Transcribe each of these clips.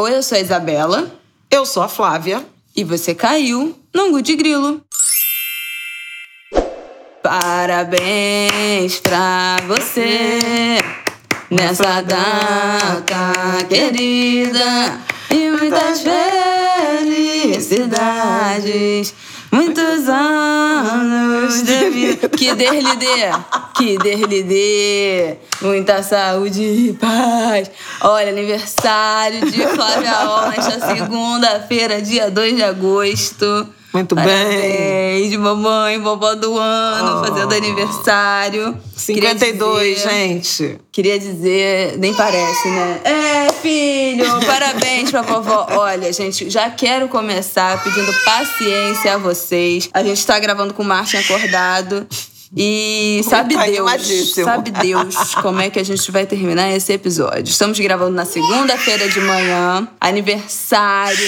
Oi, eu sou a Isabela. Eu sou a Flávia. E você caiu no de Grilo. Parabéns pra você nessa data querida e muitas felicidades. Muitos anos de vida. Que der lhe dê. Que der lhe dê. Muita saúde e paz. Olha, aniversário de Flávia Ol nesta segunda-feira, dia 2 de agosto. Muito Parabéns, bem. mamãe, vovó do ano, oh. fazendo aniversário. 52, dizer, gente. Queria dizer, nem parece, né? É, filho, parabéns pra vovó. Olha, gente, já quero começar pedindo paciência a vocês. A gente tá gravando com o Martin acordado. E sabe Deus, sabe Deus como é que a gente vai terminar esse episódio. Estamos gravando na segunda-feira de manhã, aniversário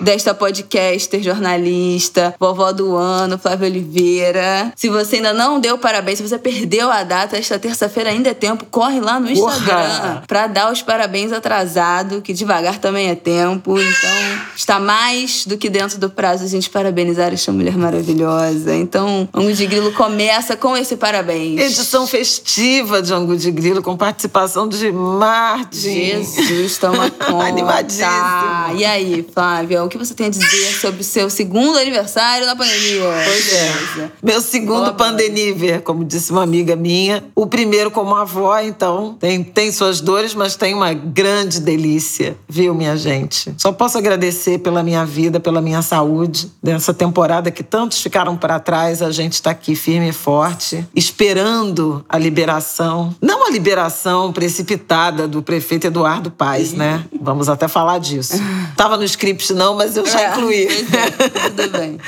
desta podcaster, jornalista, vovó do ano, Flávia Oliveira. Se você ainda não deu parabéns, se você perdeu a data, esta terça-feira ainda é tempo, corre lá no Instagram para dar os parabéns atrasado, que devagar também é tempo. Então, está mais do que dentro do prazo a gente parabenizar esta mulher maravilhosa. Então, Angu de Grilo começa com esse parabéns. Edição festiva de Angu de Grilo com participação de Martin. Jesus, toma conta. Animadíssimo. E aí, Flávia, que você tem a dizer sobre o seu segundo aniversário na pandemia? Pois é. Meu segundo pandemia, como disse uma amiga minha. O primeiro como avó, então, tem, tem suas dores, mas tem uma grande delícia, viu, minha gente? Só posso agradecer pela minha vida, pela minha saúde, dessa temporada que tantos ficaram para trás. A gente está aqui firme e forte, esperando a liberação. Não a liberação precipitada do prefeito Eduardo Paes, né? Vamos até falar disso. Tava no script, não, mas eu já é, incluí. É, tudo bem.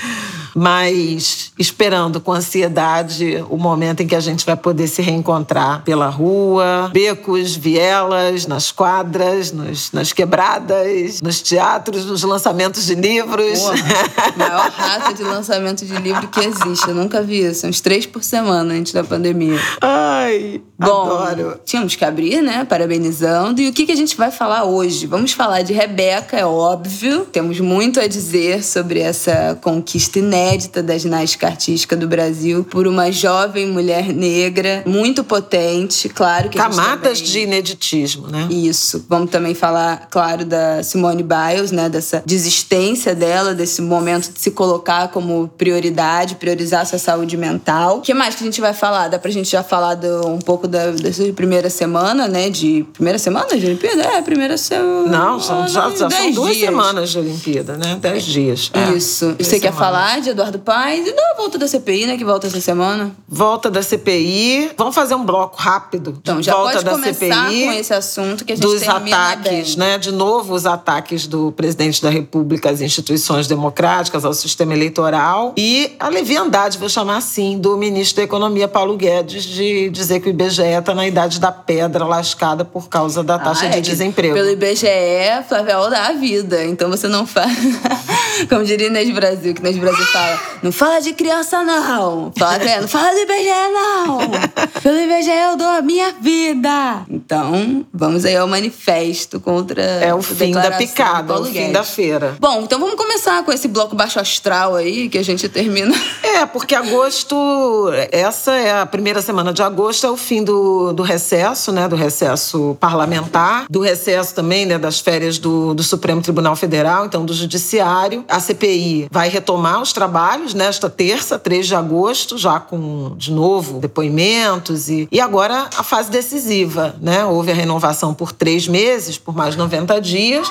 Mas esperando com ansiedade o momento em que a gente vai poder se reencontrar pela rua, becos, vielas, nas quadras, nos, nas quebradas, nos teatros, nos lançamentos de livros. Maior rata de lançamento de livro que existe. Eu nunca vi isso. Uns três por semana antes da pandemia. Ai, Bom, adoro. Tínhamos que abrir, né? Parabenizando. E o que, que a gente vai falar hoje? Vamos falar de Rebeca, é óbvio. Temos muito a dizer sobre essa conquista inédita da ginástica artística do Brasil por uma jovem mulher negra, muito potente, claro que Camadas também... de ineditismo, né? Isso. Vamos também falar, claro, da Simone Biles, né? Dessa desistência dela, desse momento de se colocar como prioridade, priorizar sua saúde mental. O que mais que a gente vai falar? Dá pra gente já falar do, um pouco da, dessa primeira semana, né? De. Primeira semana de Olimpíada? É, primeira semana. Não, são, já, já são duas dias. semanas de Olimpíada, né? Dez dias. É. Isso. Você quer falar de Eduardo Paes e da volta da CPI, né? Que volta essa semana. Volta da CPI. Vamos fazer um bloco rápido. Então, já volta pode da começar CPI, com esse assunto que a gente Dos ataques, bem. né? De novo, os ataques do presidente da República às instituições democráticas, ao sistema eleitoral. E a leviandade, vou chamar assim, do ministro da Economia, Paulo Guedes, de dizer que o IBGE está na idade da pedra lascada por causa da taxa ah, é de desemprego. Pelo IBGE, Flávia dá a vida. Então você não faz. Como diria Inês Brasil, que Inês Brasil fala: não fala de criança, não. Fala, não fala do IBGE, não. Pelo IBGE eu dou a minha vida. Então, vamos aí ao manifesto contra. É o fim da picada, o fim da feira. Bom, então vamos começar com esse bloco baixo astral aí, que a gente termina. É, porque agosto, essa é a primeira semana de agosto, é o fim do, do recesso, né? Do recesso parlamentar, do recesso também, né? Das férias do, do Supremo Tribunal Federal, então do Judiciário. A CPI vai retomar os trabalhos nesta terça, 3 de agosto, já com, de novo, depoimentos e, e agora a fase decisiva, né? Houve a renovação por três meses, por mais 90 dias,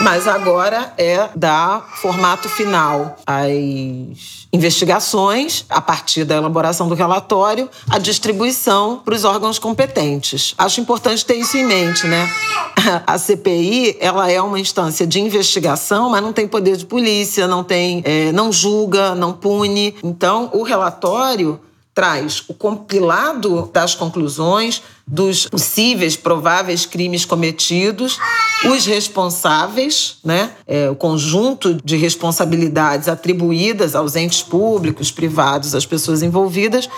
mas agora é dar formato final às investigações, a partir da elaboração do relatório, a distribuição para os órgãos competentes. Acho importante ter isso em mente, né? A CPI, ela é uma instância de investigação, mas não tem poder de polícia, não tem, é, não julga, não pune. Então, o relatório traz o compilado das conclusões dos possíveis, prováveis crimes cometidos, os responsáveis, né, é, o conjunto de responsabilidades atribuídas aos entes públicos, privados, às pessoas envolvidas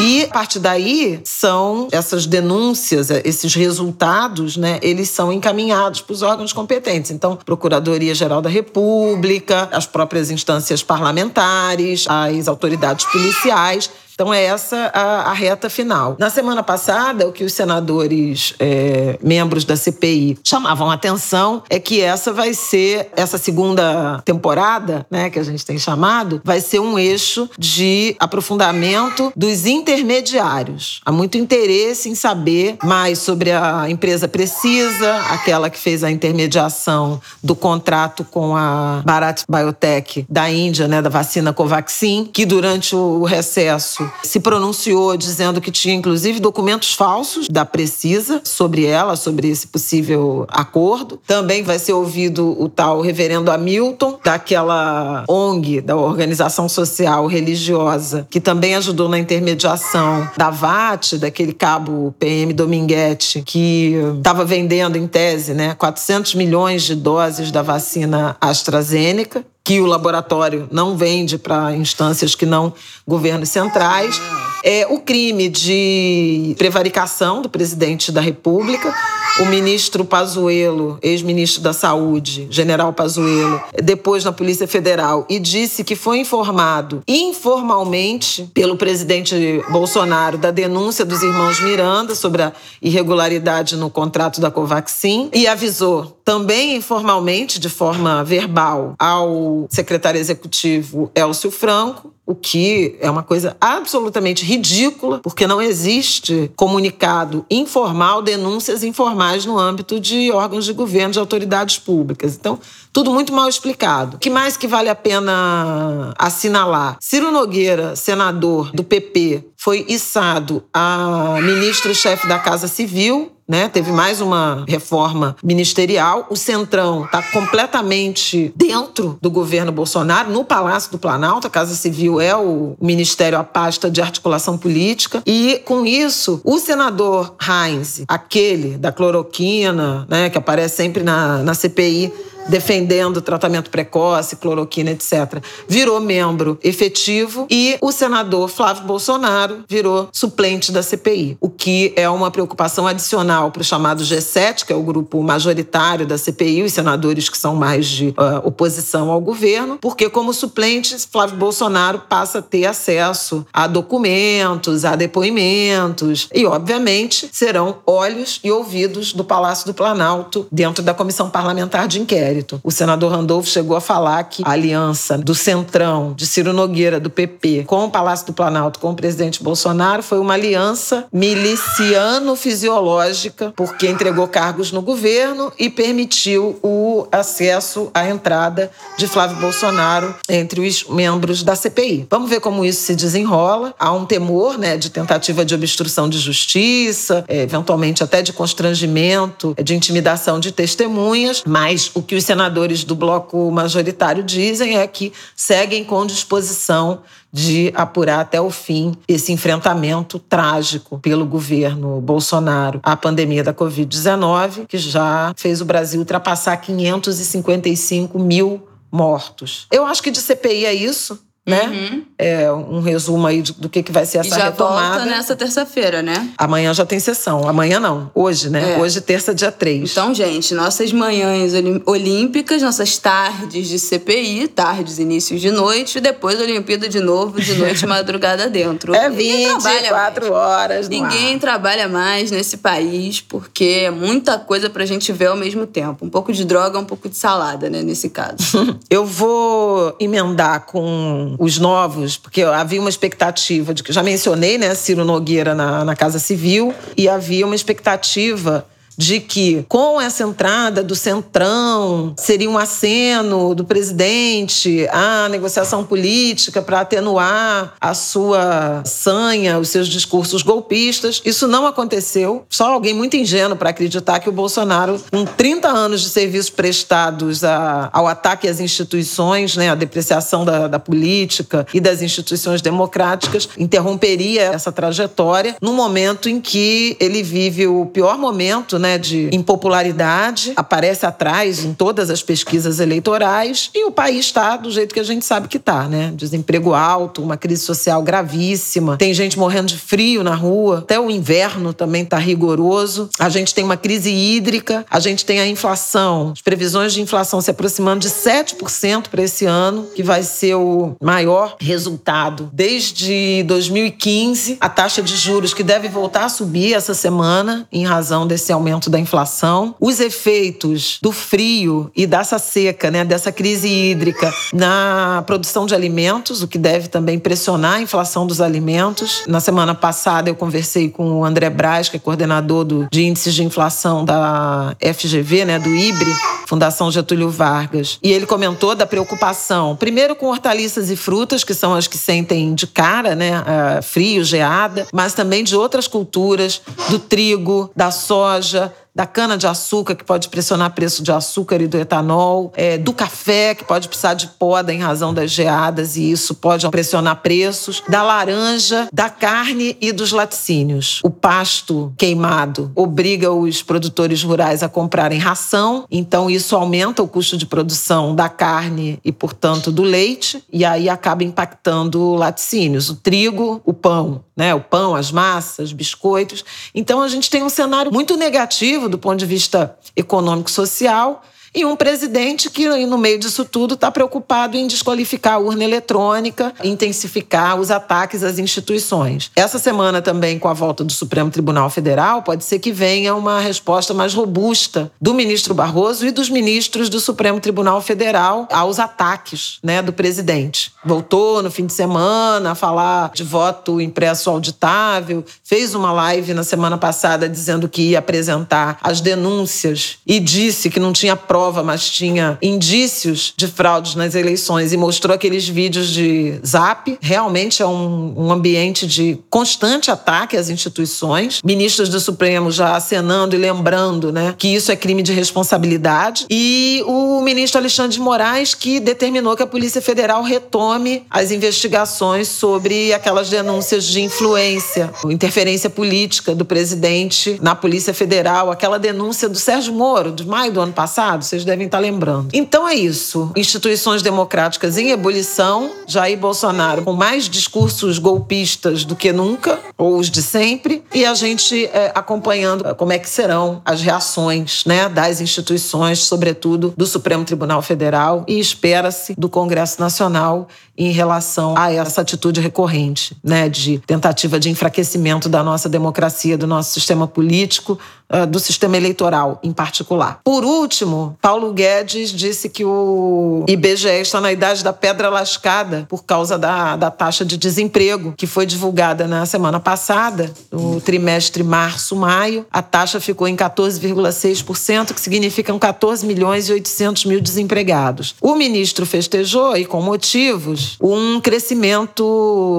E a partir daí são essas denúncias, esses resultados, né, eles são encaminhados para os órgãos competentes. Então, Procuradoria Geral da República, as próprias instâncias parlamentares, as autoridades policiais então, é essa a, a, reta final. Na semana passada, o que os senadores, é, membros da CPI, chamavam atenção é que essa vai ser, essa segunda temporada, né, que a gente tem chamado, vai ser um eixo de aprofundamento dos intermediários. Há muito interesse em saber mais sobre a empresa Precisa, aquela que fez a intermediação do contrato com a Bharat Biotech da Índia, né, da vacina Covaxin, que durante o recesso se pronunciou dizendo que tinha inclusive documentos falsos da Precisa sobre ela, sobre esse possível acordo. Também vai ser ouvido o tal reverendo Hamilton, daquela ONG, da Organização Social Religiosa, que também ajudou na intermediação da VAT, daquele cabo PM Dominguete, que estava vendendo, em tese, né, 400 milhões de doses da vacina AstraZeneca que o laboratório não vende para instâncias que não governos centrais. É o crime de prevaricação do presidente da República. O ministro Pazuello, ex-ministro da Saúde, general Pazuello, depois na Polícia Federal e disse que foi informado informalmente pelo presidente Bolsonaro da denúncia dos irmãos Miranda sobre a irregularidade no contrato da Covaxin e avisou também informalmente, de forma verbal, ao secretário executivo Elcio Franco, o que é uma coisa absolutamente ridícula, porque não existe comunicado informal, denúncias informais no âmbito de órgãos de governo, de autoridades públicas. Então, tudo muito mal explicado. O que mais que vale a pena assinalar? Ciro Nogueira, senador do PP, foi içado a ministro-chefe da Casa Civil né? Teve mais uma reforma ministerial. O Centrão está completamente dentro do governo Bolsonaro, no Palácio do Planalto. A Casa Civil é o ministério, a pasta de articulação política. E, com isso, o senador Heinz, aquele da cloroquina, né, que aparece sempre na, na CPI, defendendo tratamento precoce, cloroquina, etc., virou membro efetivo e o senador Flávio Bolsonaro virou suplente da CPI, o que é uma preocupação adicional para o chamado G7, que é o grupo majoritário da CPI, os senadores que são mais de uh, oposição ao governo, porque como suplente, Flávio Bolsonaro passa a ter acesso a documentos, a depoimentos e, obviamente, serão olhos e ouvidos do Palácio do Planalto dentro da comissão parlamentar de inquérito mérito. O senador Randolfo chegou a falar que a aliança do Centrão, de Ciro Nogueira, do PP, com o Palácio do Planalto, com o presidente Bolsonaro, foi uma aliança miliciano-fisiológica, porque entregou cargos no governo e permitiu o acesso à entrada de Flávio Bolsonaro entre os membros da CPI. Vamos ver como isso se desenrola. Há um temor né, de tentativa de obstrução de justiça, eventualmente até de constrangimento, de intimidação de testemunhas, mas o que os os senadores do bloco majoritário dizem é que seguem com disposição de apurar até o fim esse enfrentamento trágico pelo governo Bolsonaro à pandemia da Covid-19, que já fez o Brasil ultrapassar 555 mil mortos. Eu acho que de CPI é isso né? Uhum. É um resumo aí do que, que vai ser essa e já retomada. volta nessa terça-feira, né? Amanhã já tem sessão. Amanhã não, hoje, né? É. Hoje, terça, dia 3. Então, gente, nossas manhãs olímpicas, nossas tardes de CPI, tardes, inícios de noite, e depois Olimpíada de novo, de noite, madrugada dentro. É 24 horas. Ninguém ar. trabalha mais nesse país, porque é muita coisa pra gente ver ao mesmo tempo. Um pouco de droga, um pouco de salada, né? Nesse caso. Eu vou emendar com os novos, porque havia uma expectativa de que já mencionei, né, Ciro Nogueira na, na Casa Civil, e havia uma expectativa de que com essa entrada do Centrão seria um aceno do presidente à negociação política para atenuar a sua sanha, os seus discursos golpistas. Isso não aconteceu. Só alguém muito ingênuo para acreditar que o Bolsonaro, com 30 anos de serviços prestados a, ao ataque às instituições, né, à depreciação da, da política e das instituições democráticas, interromperia essa trajetória no momento em que ele vive o pior momento né, né, de impopularidade, aparece atrás em todas as pesquisas eleitorais e o país está do jeito que a gente sabe que está, né? Desemprego alto, uma crise social gravíssima, tem gente morrendo de frio na rua, até o inverno também está rigoroso. A gente tem uma crise hídrica, a gente tem a inflação, as previsões de inflação se aproximando de 7% para esse ano, que vai ser o maior resultado desde 2015. A taxa de juros que deve voltar a subir essa semana em razão desse aumento da inflação. Os efeitos do frio e dessa seca, né, dessa crise hídrica na produção de alimentos, o que deve também pressionar a inflação dos alimentos. Na semana passada eu conversei com o André Braz, que é coordenador do, de índices de inflação da FGV, né, do IBRE, Fundação Getúlio Vargas. E ele comentou da preocupação, primeiro com hortaliças e frutas, que são as que sentem de cara, né, frio, geada, mas também de outras culturas, do trigo, da soja, da cana-de-açúcar, que pode pressionar preço de açúcar e do etanol, é, do café, que pode precisar de poda em razão das geadas e isso pode pressionar preços, da laranja, da carne e dos laticínios. O pasto queimado obriga os produtores rurais a comprarem ração, então isso aumenta o custo de produção da carne e, portanto, do leite, e aí acaba impactando laticínios, o trigo, o pão, né? O pão, as massas, biscoitos. Então a gente tem um cenário muito negativo do ponto de vista econômico-social e um presidente que, no meio disso tudo, está preocupado em desqualificar a urna eletrônica, intensificar os ataques às instituições. Essa semana também, com a volta do Supremo Tribunal Federal, pode ser que venha uma resposta mais robusta do ministro Barroso e dos ministros do Supremo Tribunal Federal aos ataques né, do presidente. Voltou no fim de semana a falar de voto impresso auditável, fez uma live na semana passada dizendo que ia apresentar as denúncias e disse que não tinha prova prova, mas tinha indícios de fraudes nas eleições e mostrou aqueles vídeos de zap. Realmente é um, um ambiente de constante ataque às instituições. Ministros do Supremo já acenando e lembrando né, que isso é crime de responsabilidade. E o ministro Alexandre de Moraes, que determinou que a Polícia Federal retome as investigações sobre aquelas denúncias de influência, interferência política do presidente na Polícia Federal, aquela denúncia do Sérgio Moro, de maio do ano passado vocês devem estar lembrando. Então é isso. Instituições democráticas em ebulição, Jair Bolsonaro com mais discursos golpistas do que nunca, ou os de sempre, e a gente é, acompanhando como é que serão as reações né, das instituições, sobretudo do Supremo Tribunal Federal, e espera-se do Congresso Nacional em relação a essa atitude recorrente, né, de tentativa de enfraquecimento da nossa democracia, do nosso sistema político, ah, do sistema eleitoral em particular. Por último, Paulo Guedes disse que o IBGE está na idade da pedra lascada por causa da, da taxa de desemprego, que foi divulgada na semana passada, no trimestre março-maio. A taxa ficou em 14,6%, que significam 14 milhões e 800 mil desempregados. O ministro festejou, e com motivos, um crescimento,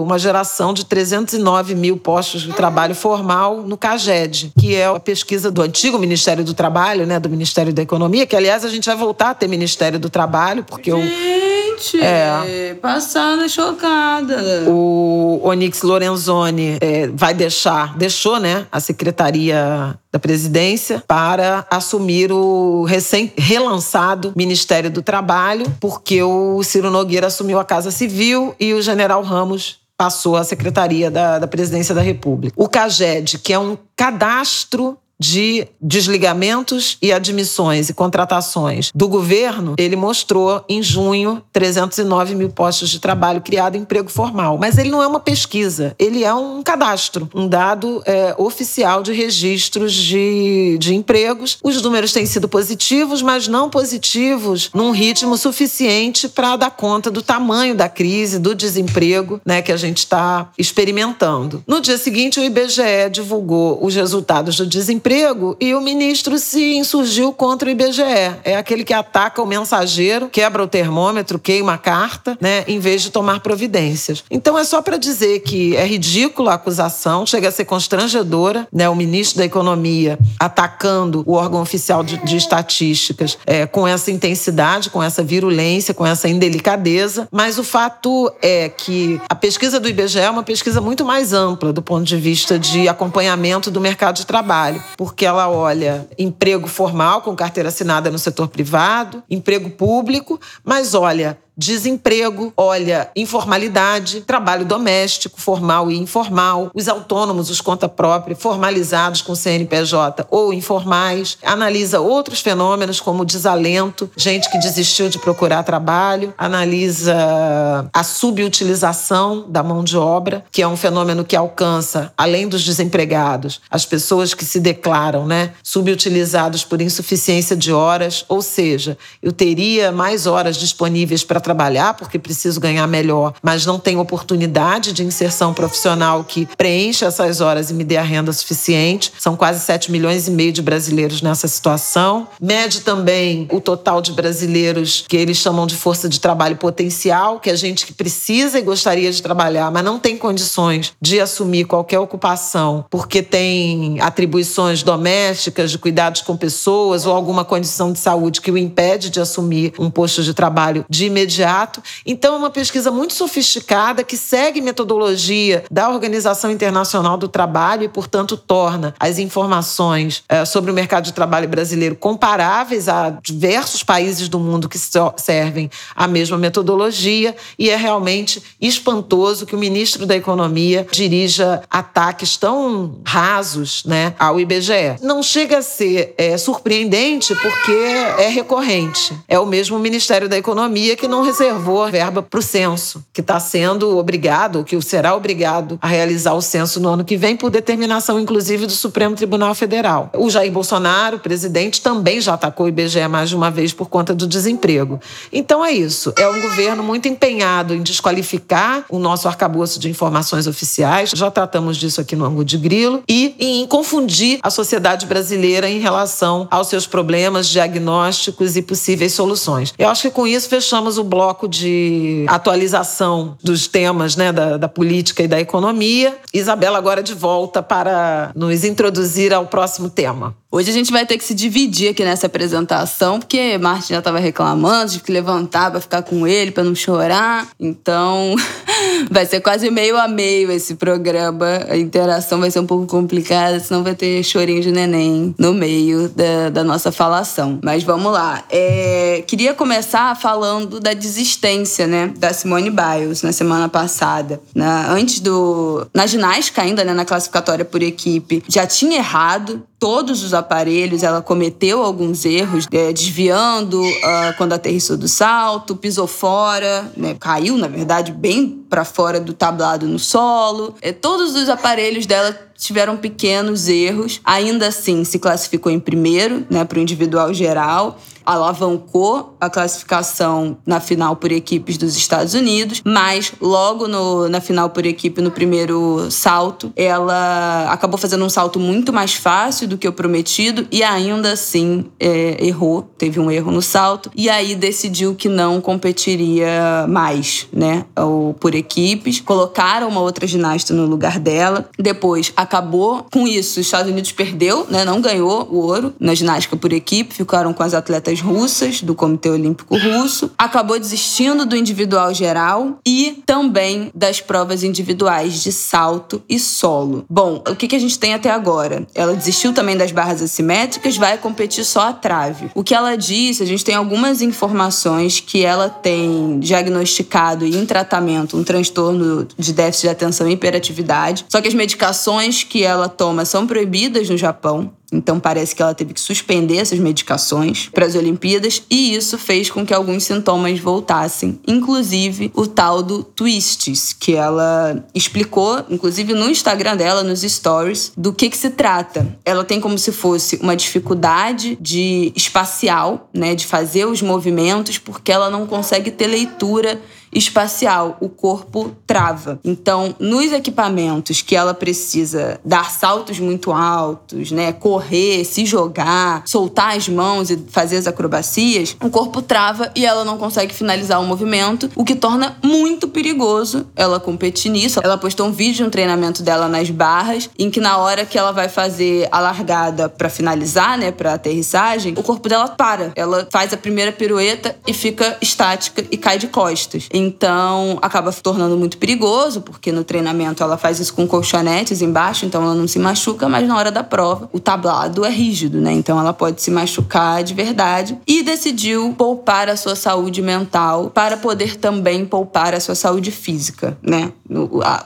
uma geração de 309 mil postos de trabalho formal no CAGED, que é a pesquisa do antigo Ministério do Trabalho, né, do Ministério da Economia, que aliás a gente vai voltar a ter Ministério do Trabalho, porque gente, o é, passada chocada. O Onyx Lorenzoni é, vai deixar, deixou, né, a secretaria da presidência para assumir o recém relançado Ministério do Trabalho, porque o Ciro Nogueira assumiu a Casa Civil e o General Ramos passou à Secretaria da, da Presidência da República. O CAGED, que é um cadastro de desligamentos e admissões e contratações do governo, ele mostrou em junho 309 mil postos de trabalho criado em emprego formal. Mas ele não é uma pesquisa, ele é um cadastro, um dado é, oficial de registros de, de empregos. Os números têm sido positivos, mas não positivos num ritmo suficiente para dar conta do tamanho da crise, do desemprego né, que a gente está experimentando. No dia seguinte, o IBGE divulgou os resultados do desemprego emprego e o ministro se insurgiu contra o IBGE. É aquele que ataca o mensageiro, quebra o termômetro, queima a carta, né, em vez de tomar providências. Então é só para dizer que é ridícula a acusação, chega a ser constrangedora, né, o ministro da Economia atacando o órgão oficial de, de estatísticas é, com essa intensidade, com essa virulência, com essa indelicadeza, mas o fato é que a pesquisa do IBGE é uma pesquisa muito mais ampla do ponto de vista de acompanhamento do mercado de trabalho. Porque ela olha emprego formal com carteira assinada no setor privado, emprego público, mas olha desemprego, olha informalidade, trabalho doméstico, formal e informal, os autônomos, os conta própria, formalizados com CNPJ ou informais, analisa outros fenômenos como desalento, gente que desistiu de procurar trabalho, analisa a subutilização da mão de obra, que é um fenômeno que alcança, além dos desempregados, as pessoas que se declaram, né, subutilizados por insuficiência de horas, ou seja, eu teria mais horas disponíveis para trabalhar porque preciso ganhar melhor, mas não tenho oportunidade de inserção profissional que preencha essas horas e me dê a renda suficiente. São quase 7 milhões e meio de brasileiros nessa situação. Mede também o total de brasileiros que eles chamam de força de trabalho potencial, que é gente que precisa e gostaria de trabalhar, mas não tem condições de assumir qualquer ocupação porque tem atribuições domésticas, de cuidados com pessoas ou alguma condição de saúde que o impede de assumir um posto de trabalho de imediato imediato. Então, é uma pesquisa muito sofisticada que segue metodologia da Organização Internacional do Trabalho e, portanto, torna as informações é, sobre o mercado de trabalho brasileiro comparáveis a diversos países do mundo que servem a mesma metodologia. E é realmente espantoso que o ministro da Economia dirija ataques tão rasos né, ao IBGE. Não chega a ser é, surpreendente porque é recorrente. É o mesmo Ministério da Economia que não reservou verba para o censo, que está sendo obrigado, que será obrigado a realizar o censo no ano que vem, por determinação, inclusive, do Supremo Tribunal Federal. O Jair Bolsonaro, presidente, também já atacou o IBGE mais de uma vez por conta do desemprego. Então é isso. É um governo muito empenhado em desqualificar o nosso arcabouço de informações oficiais. Já tratamos disso aqui no ângulo de grilo. E em confundir a sociedade brasileira em relação aos seus problemas, diagnósticos e possíveis soluções. Eu acho que com isso fechamos o bloco de atualização dos temas né, da, da política e da economia. Isabela agora de volta para nos introduzir ao próximo tema. Hoje a gente vai ter que se dividir aqui nessa apresentação, porque Martin já estava reclamando, tive que levantar para ficar com ele, para não chorar. Então, vai ser quase meio a meio esse programa. A interação vai ser um pouco complicada, senão vai ter chorinho de neném no meio da, da nossa falação. Mas vamos lá. É, queria começar falando da desistência, né, da Simone Biles na semana passada. Na, antes do. Na ginástica, ainda, né, na classificatória por equipe, já tinha errado todos os aparelhos, ela cometeu alguns erros, é, desviando uh, quando aterrissou do salto, pisou fora, né, caiu, na verdade, bem para fora do tablado no solo. É, todos os aparelhos dela tiveram pequenos erros. Ainda assim, se classificou em primeiro, né, para o individual geral alavancou a classificação na final por equipes dos Estados Unidos, mas logo no, na final por equipe, no primeiro salto, ela acabou fazendo um salto muito mais fácil do que o prometido e ainda assim é, errou, teve um erro no salto, e aí decidiu que não competiria mais, né, ou por equipes. Colocaram uma outra ginasta no lugar dela. Depois acabou com isso, os Estados Unidos perdeu, né, não ganhou o ouro na ginástica por equipe, ficaram com as atletas atletas russas do Comitê Olímpico Russo, acabou desistindo do individual geral e também das provas individuais de salto e solo. Bom, o que, que a gente tem até agora? Ela desistiu também das barras assimétricas, vai competir só a trave. O que ela disse, a gente tem algumas informações que ela tem diagnosticado e em tratamento um transtorno de déficit de atenção e hiperatividade, só que as medicações que ela toma são proibidas no Japão. Então parece que ela teve que suspender essas medicações para as Olimpíadas e isso fez com que alguns sintomas voltassem, inclusive o tal do twists, que ela explicou, inclusive no Instagram dela, nos stories, do que que se trata. Ela tem como se fosse uma dificuldade de espacial, né, de fazer os movimentos porque ela não consegue ter leitura espacial, o corpo trava. Então, nos equipamentos que ela precisa dar saltos muito altos, né, correr, se jogar, soltar as mãos e fazer as acrobacias, o corpo trava e ela não consegue finalizar o movimento, o que torna muito perigoso ela competir nisso. Ela postou um vídeo de um treinamento dela nas barras, em que na hora que ela vai fazer a largada para finalizar, né, para aterrissagem, o corpo dela para. Ela faz a primeira pirueta e fica estática e cai de costas. Então, acaba se tornando muito perigoso, porque no treinamento ela faz isso com colchonetes embaixo, então ela não se machuca, mas na hora da prova o tablado é rígido, né? Então ela pode se machucar de verdade. E decidiu poupar a sua saúde mental para poder também poupar a sua saúde física, né? A,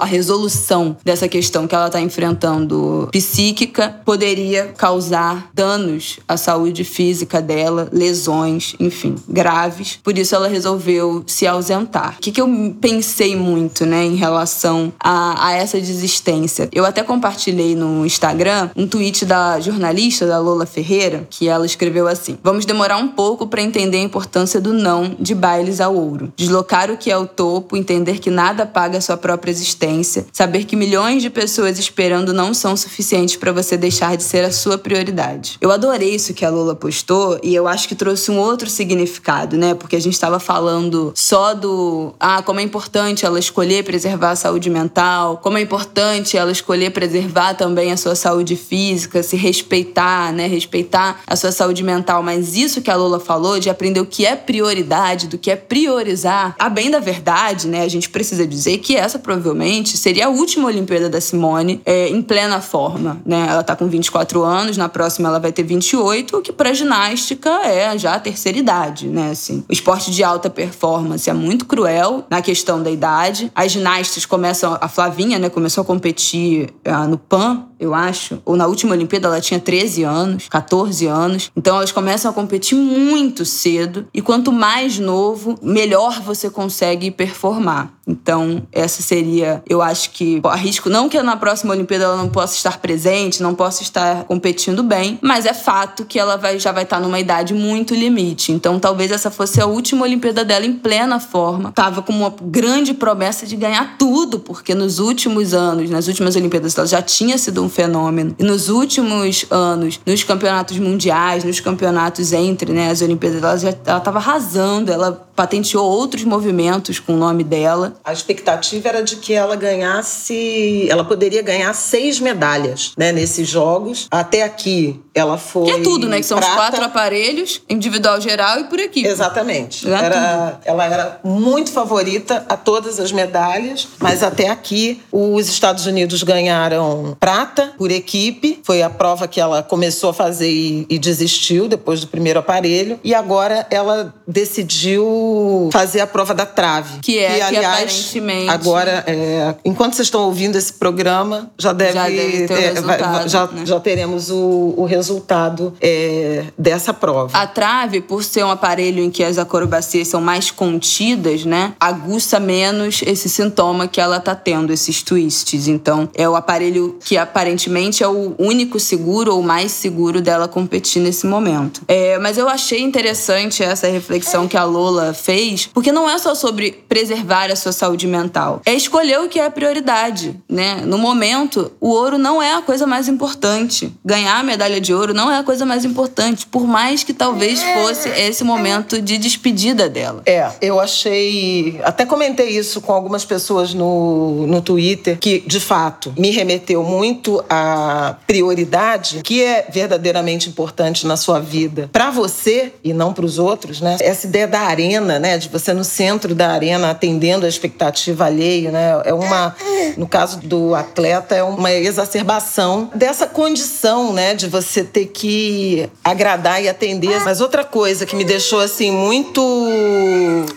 a resolução dessa questão que ela está enfrentando psíquica poderia causar danos à saúde física dela, lesões, enfim, graves. Por isso ela resolveu se ausentar. O que, que eu pensei muito, né, em relação a, a essa desistência? Eu até compartilhei no Instagram um tweet da jornalista, da Lola Ferreira, que ela escreveu assim: Vamos demorar um pouco para entender a importância do não de bailes ao ouro. Deslocar o que é o topo, entender que nada paga a sua própria existência, saber que milhões de pessoas esperando não são suficientes para você deixar de ser a sua prioridade. Eu adorei isso que a Lola postou e eu acho que trouxe um outro significado, né? Porque a gente estava falando só do ah, como é importante ela escolher preservar a saúde mental, como é importante ela escolher preservar também a sua saúde física, se respeitar, né? Respeitar a sua saúde mental. Mas isso que a Lola falou de aprender o que é prioridade, do que é priorizar, a bem da verdade, né? A gente precisa dizer que essa provavelmente seria a última Olimpíada da Simone é, em plena forma, né? Ela tá com 24 anos, na próxima ela vai ter 28, o que para ginástica é já a terceira idade, né? Assim, o esporte de alta performance é muito cruel na questão da idade. As ginastas começam, a Flavinha, né, começou a competir uh, no PAN, eu acho, ou na última Olimpíada ela tinha 13 anos, 14 anos. Então elas começam a competir muito cedo e quanto mais novo, melhor você consegue performar. Então, essa seria, eu acho que arrisco não que na próxima Olimpíada ela não possa estar presente, não possa estar competindo bem, mas é fato que ela vai, já vai estar numa idade muito limite. Então, talvez essa fosse a última Olimpíada dela em plena forma. Tava com uma grande promessa de ganhar tudo, porque nos últimos anos, nas últimas Olimpíadas, ela já tinha sido um fenômeno. E nos últimos anos, nos campeonatos mundiais, nos campeonatos entre né, as Olimpíadas, ela estava arrasando, ela patenteou outros movimentos com o nome dela. A expectativa era de que ela ganhasse, ela poderia ganhar seis medalhas, né, nesses jogos. Até aqui ela foi. Que é tudo, né? Que são prata. os quatro aparelhos, individual geral e por equipe. Exatamente. Era, ela era muito favorita a todas as medalhas, mas até aqui os Estados Unidos ganharam prata por equipe. Foi a prova que ela começou a fazer e, e desistiu depois do primeiro aparelho. E agora ela decidiu fazer a prova da trave. Que é, que, aliás, que aparentemente. Agora, é, enquanto vocês estão ouvindo esse programa, já deve, já, deve ter é, já, né? já teremos o, o resultado é, dessa prova. A trave, por ser um aparelho em que as acrobacias são mais contidas, né, aguça menos esse sintoma que ela tá tendo, esses twists. Então, é o aparelho que aparentemente é o único seguro ou mais seguro dela competir nesse momento. É, mas eu achei interessante essa reflexão que a Lola fez, porque não é só sobre preservar a sua saúde mental, é escolher o que é a prioridade, né? No momento, o ouro não é a coisa mais importante. Ganhar a medalha de ouro não é a coisa mais importante, por mais que talvez fosse esse momento de despedida dela. É, eu achei. Até comentei isso com algumas pessoas no, no Twitter, que de fato me remeteu muito à prioridade, que é verdadeiramente importante na sua vida, para você e não para os outros, né? Essa ideia da arena, né? De você no centro da arena atendendo a expectativa alheia, né? É uma, no caso do atleta, é uma exacerbação dessa condição, né? De você ter que agradar e atender. Mas outra coisa que me deixou assim muito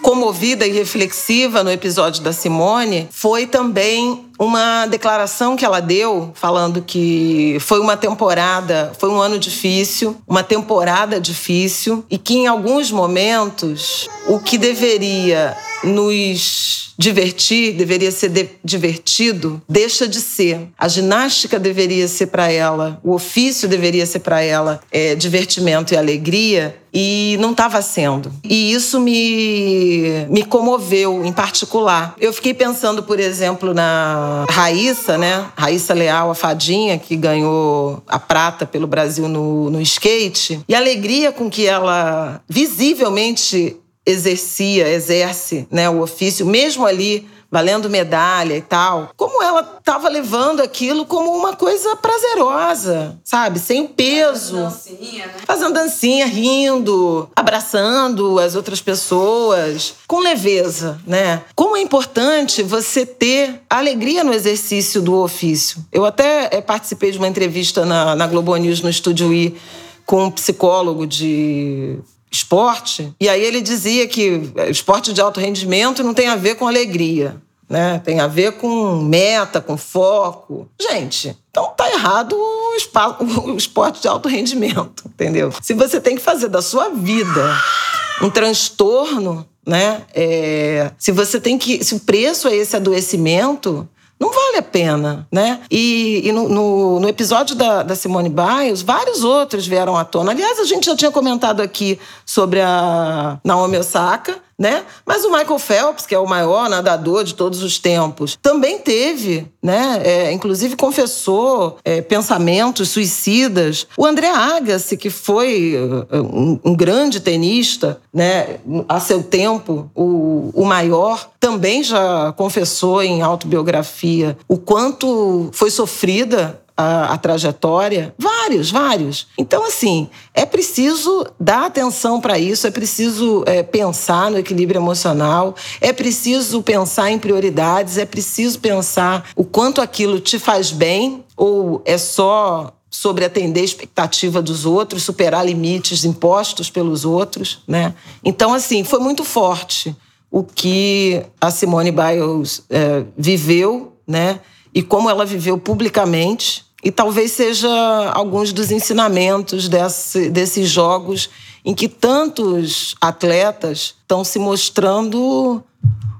comovida e reflexiva no episódio da Simone foi também uma declaração que ela deu falando que foi uma temporada, foi um ano difícil, uma temporada difícil e que em alguns momentos o que deveria nos divertir, deveria ser divertido, deixa de ser. A ginástica deveria ser para ela, o ofício deveria ser para ela é, divertimento e alegria, e não estava sendo. E isso me, me comoveu em particular. Eu fiquei pensando, por exemplo, na Raíssa, né? Raíssa Leal, a fadinha, que ganhou a prata pelo Brasil no, no skate, e a alegria com que ela visivelmente exercia, exerce né, o ofício, mesmo ali valendo medalha e tal, como ela estava levando aquilo como uma coisa prazerosa, sabe? Sem peso. Fazendo dancinha, né? Fazendo dancinha, rindo, abraçando as outras pessoas, com leveza, né? Como é importante você ter alegria no exercício do ofício. Eu até é, participei de uma entrevista na, na Globo News, no Estúdio I, com um psicólogo de esporte, e aí ele dizia que esporte de alto rendimento não tem a ver com alegria. Né? Tem a ver com meta, com foco. Gente, então tá errado o, o esporte de alto rendimento, entendeu? Se você tem que fazer da sua vida um transtorno, né? É, se você tem que. Se o preço é esse adoecimento, não vale a pena, né? E, e no, no, no, episódio da, da Simone Biles, vários outros vieram à tona. Aliás, a gente já tinha comentado aqui sobre a Naomi Osaka, né? Mas o Michael Phelps, que é o maior nadador de todos os tempos, também teve, né? É, inclusive confessou é, pensamentos suicidas. O André Agassi, que foi uh, um, um, grande tenista, né? A seu tempo, o, o maior, também já confessou em autobiografia o quanto foi sofrida a, a trajetória. Vários, vários. Então, assim, é preciso dar atenção para isso, é preciso é, pensar no equilíbrio emocional, é preciso pensar em prioridades, é preciso pensar o quanto aquilo te faz bem ou é só sobre atender a expectativa dos outros, superar limites impostos pelos outros, né? Então, assim, foi muito forte o que a Simone Biles é, viveu, né? E como ela viveu publicamente, e talvez seja alguns dos ensinamentos desse, desses jogos em que tantos atletas estão se mostrando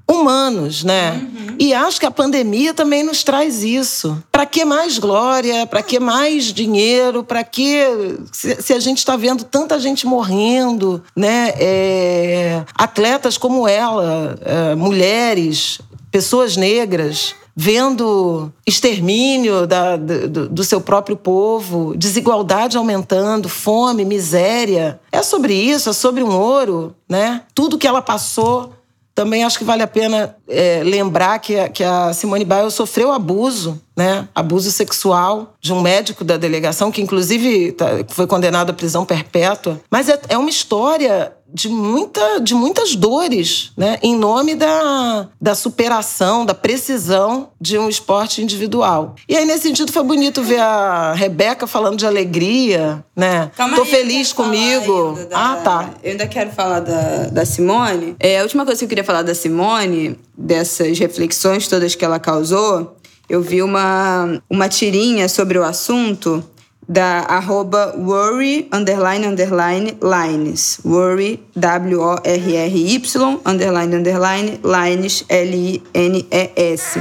humanos, né? Uhum. E acho que a pandemia também nos traz isso. Para que mais glória? Para que mais dinheiro? Para que se, se, a gente está vendo tanta gente morrendo, né? É, atletas como ela, é, mulheres, pessoas negras vendo extermínio da, do, do, seu próprio povo, desigualdade aumentando, fome, miséria. É sobre isso, é sobre um ouro, né? Tudo que ela passou. Também acho que vale a pena é, lembrar que a, que a Simone Biles sofreu abuso, né? Abuso sexual de um médico da delegação, que inclusive tá, foi condenado à prisão perpétua. Mas é, é uma história de, muita, de muitas dores, né? em nome da, da superação, da precisão de um esporte individual. E aí, nesse sentido, foi bonito ver a Rebeca falando de alegria, né? Calma Tô aí, feliz comigo. Da, ah, tá. Eu ainda quero falar da, da Simone. É, a última coisa que eu queria falar da Simone, dessas reflexões todas que ela causou, eu vi uma, uma tirinha sobre o assunto da arroba worry, underline, underline, lines. Worry, W-O-R-R-Y, underline, underline, lines, L-I-N-E-S.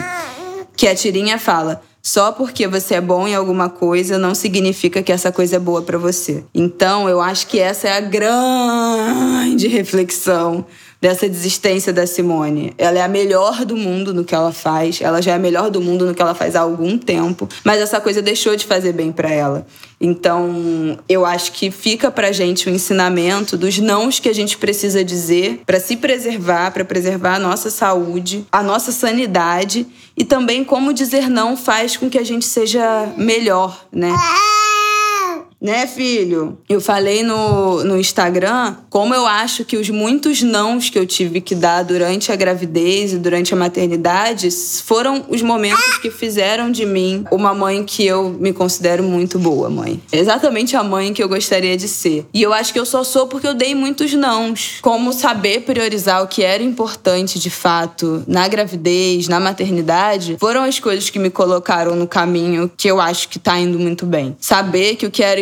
Que a tirinha fala... Só porque você é bom em alguma coisa não significa que essa coisa é boa para você. Então, eu acho que essa é a grande reflexão dessa desistência da Simone. Ela é a melhor do mundo no que ela faz, ela já é a melhor do mundo no que ela faz há algum tempo, mas essa coisa deixou de fazer bem para ela. Então, eu acho que fica pra gente o ensinamento dos nãos que a gente precisa dizer para se preservar, para preservar a nossa saúde, a nossa sanidade e também como dizer não faz com que a gente seja melhor, né? Né, filho? Eu falei no, no Instagram como eu acho que os muitos nãos que eu tive que dar durante a gravidez e durante a maternidade foram os momentos que fizeram de mim uma mãe que eu me considero muito boa, mãe. Exatamente a mãe que eu gostaria de ser. E eu acho que eu só sou porque eu dei muitos nãos. Como saber priorizar o que era importante de fato na gravidez, na maternidade, foram as coisas que me colocaram no caminho que eu acho que tá indo muito bem. Saber que o que era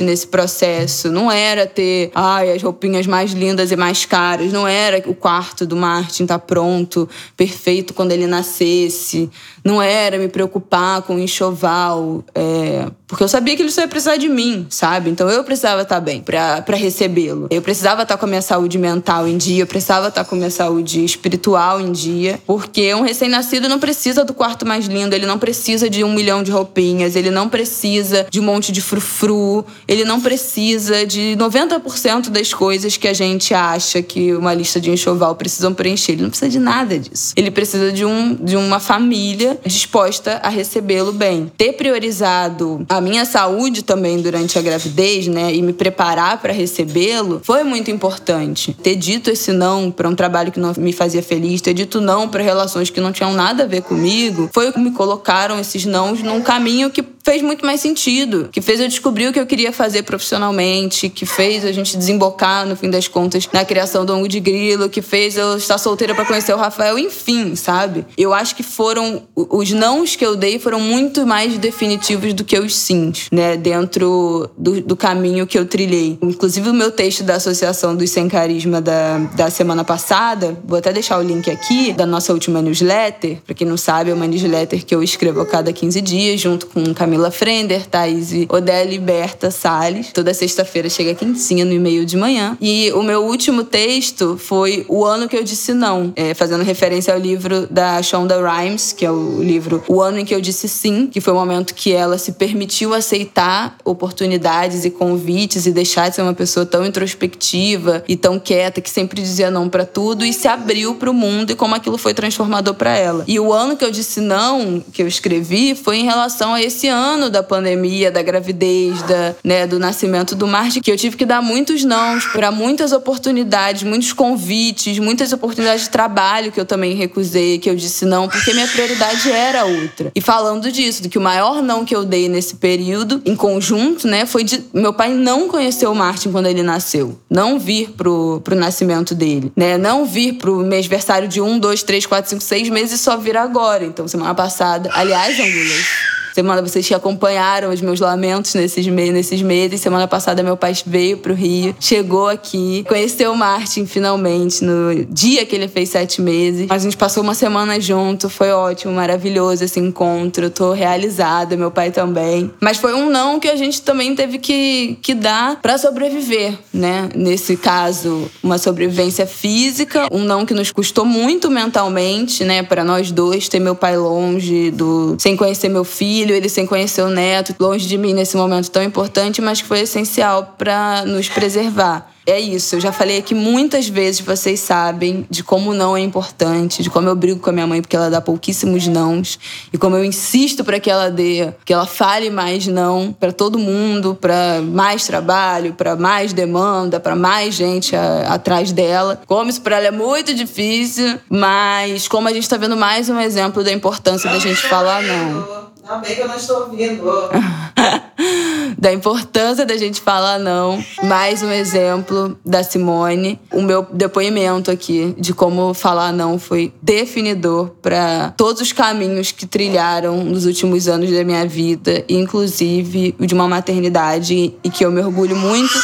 nesse processo. Não era ter ai, as roupinhas mais lindas e mais caras. Não era o quarto do Martin estar tá pronto, perfeito quando ele nascesse. Não era me preocupar com o enxoval. É, porque eu sabia que ele só ia precisar de mim, sabe? Então eu precisava estar tá bem para recebê-lo. Eu precisava estar tá com a minha saúde mental em dia, eu precisava estar com a minha saúde espiritual em dia. Porque um recém-nascido não precisa do quarto mais lindo, ele não precisa de um milhão de roupinhas, ele não precisa de um monte de frufru frufru, ele não precisa de 90% das coisas que a gente acha que uma lista de enxoval precisam preencher. Ele não precisa de nada disso. Ele precisa de, um, de uma família disposta a recebê-lo bem. Ter priorizado a minha saúde também durante a gravidez, né, e me preparar para recebê-lo, foi muito importante. Ter dito esse não para um trabalho que não me fazia feliz, ter dito não para relações que não tinham nada a ver comigo, foi o que me colocaram esses nãos num caminho que fez muito mais sentido, que fez eu descobrir o que eu queria fazer profissionalmente, que fez a gente desembocar, no fim das contas, na criação do Ongo de Grilo, que fez eu estar solteira para conhecer o Rafael, enfim, sabe? Eu acho que foram os nãos que eu dei foram muito mais definitivos do que os sims, né, dentro do, do caminho que eu trilhei. Inclusive o meu texto da Associação dos Sem Carisma da, da semana passada, vou até deixar o link aqui da nossa última newsletter, para quem não sabe, é uma newsletter que eu escrevo a cada 15 dias junto com um Camila Frender, Thaís Odele Berta Salles. Toda sexta-feira chega quentinha no e-mail de manhã. E o meu último texto foi O Ano que Eu Disse Não, é, fazendo referência ao livro da Shonda Rhimes, que é o livro O Ano em que Eu Disse Sim, que foi o momento que ela se permitiu aceitar oportunidades e convites e deixar de ser uma pessoa tão introspectiva e tão quieta que sempre dizia não para tudo e se abriu para o mundo e como aquilo foi transformador para ela. E o ano que eu disse não, que eu escrevi, foi em relação a esse ano ano da pandemia, da gravidez, da, né, do nascimento do Marte, que eu tive que dar muitos nãos para muitas oportunidades, muitos convites, muitas oportunidades de trabalho que eu também recusei, que eu disse não, porque minha prioridade era outra. E falando disso, do que o maior não que eu dei nesse período, em conjunto, né, foi de meu pai não conhecer o Martin quando ele nasceu. Não vir pro, pro nascimento dele, né? Não vir pro mêsversário de um, dois, três, quatro, cinco, seis meses e só vir agora. Então, semana passada. Aliás, Angulas. Semana vocês que acompanharam os meus lamentos nesses, me nesses meses. Semana passada meu pai veio pro Rio, chegou aqui, conheceu o Martin finalmente no dia que ele fez sete meses. A gente passou uma semana junto, foi ótimo, maravilhoso esse encontro. Eu tô realizada, meu pai também. Mas foi um não que a gente também teve que, que dar para sobreviver, né? Nesse caso, uma sobrevivência física, um não que nos custou muito mentalmente, né? Para nós dois, ter meu pai longe, do sem conhecer meu filho filho, ele sem conhecer o neto, longe de mim nesse momento tão importante, mas que foi essencial para nos preservar. É isso, eu já falei aqui muitas vezes, vocês sabem, de como não é importante, de como eu brigo com a minha mãe porque ela dá pouquíssimos nãos, e como eu insisto para que ela dê, que ela fale mais não para todo mundo, para mais trabalho, para mais demanda, para mais gente a, atrás dela. Como isso para ela é muito difícil, mas como a gente está vendo mais um exemplo da importância da gente falar não. Ainda bem que eu não estou ouvindo. da importância da gente falar não. Mais um exemplo da Simone. O meu depoimento aqui de como falar não foi definidor para todos os caminhos que trilharam nos últimos anos da minha vida, inclusive o de uma maternidade e que eu me orgulho muito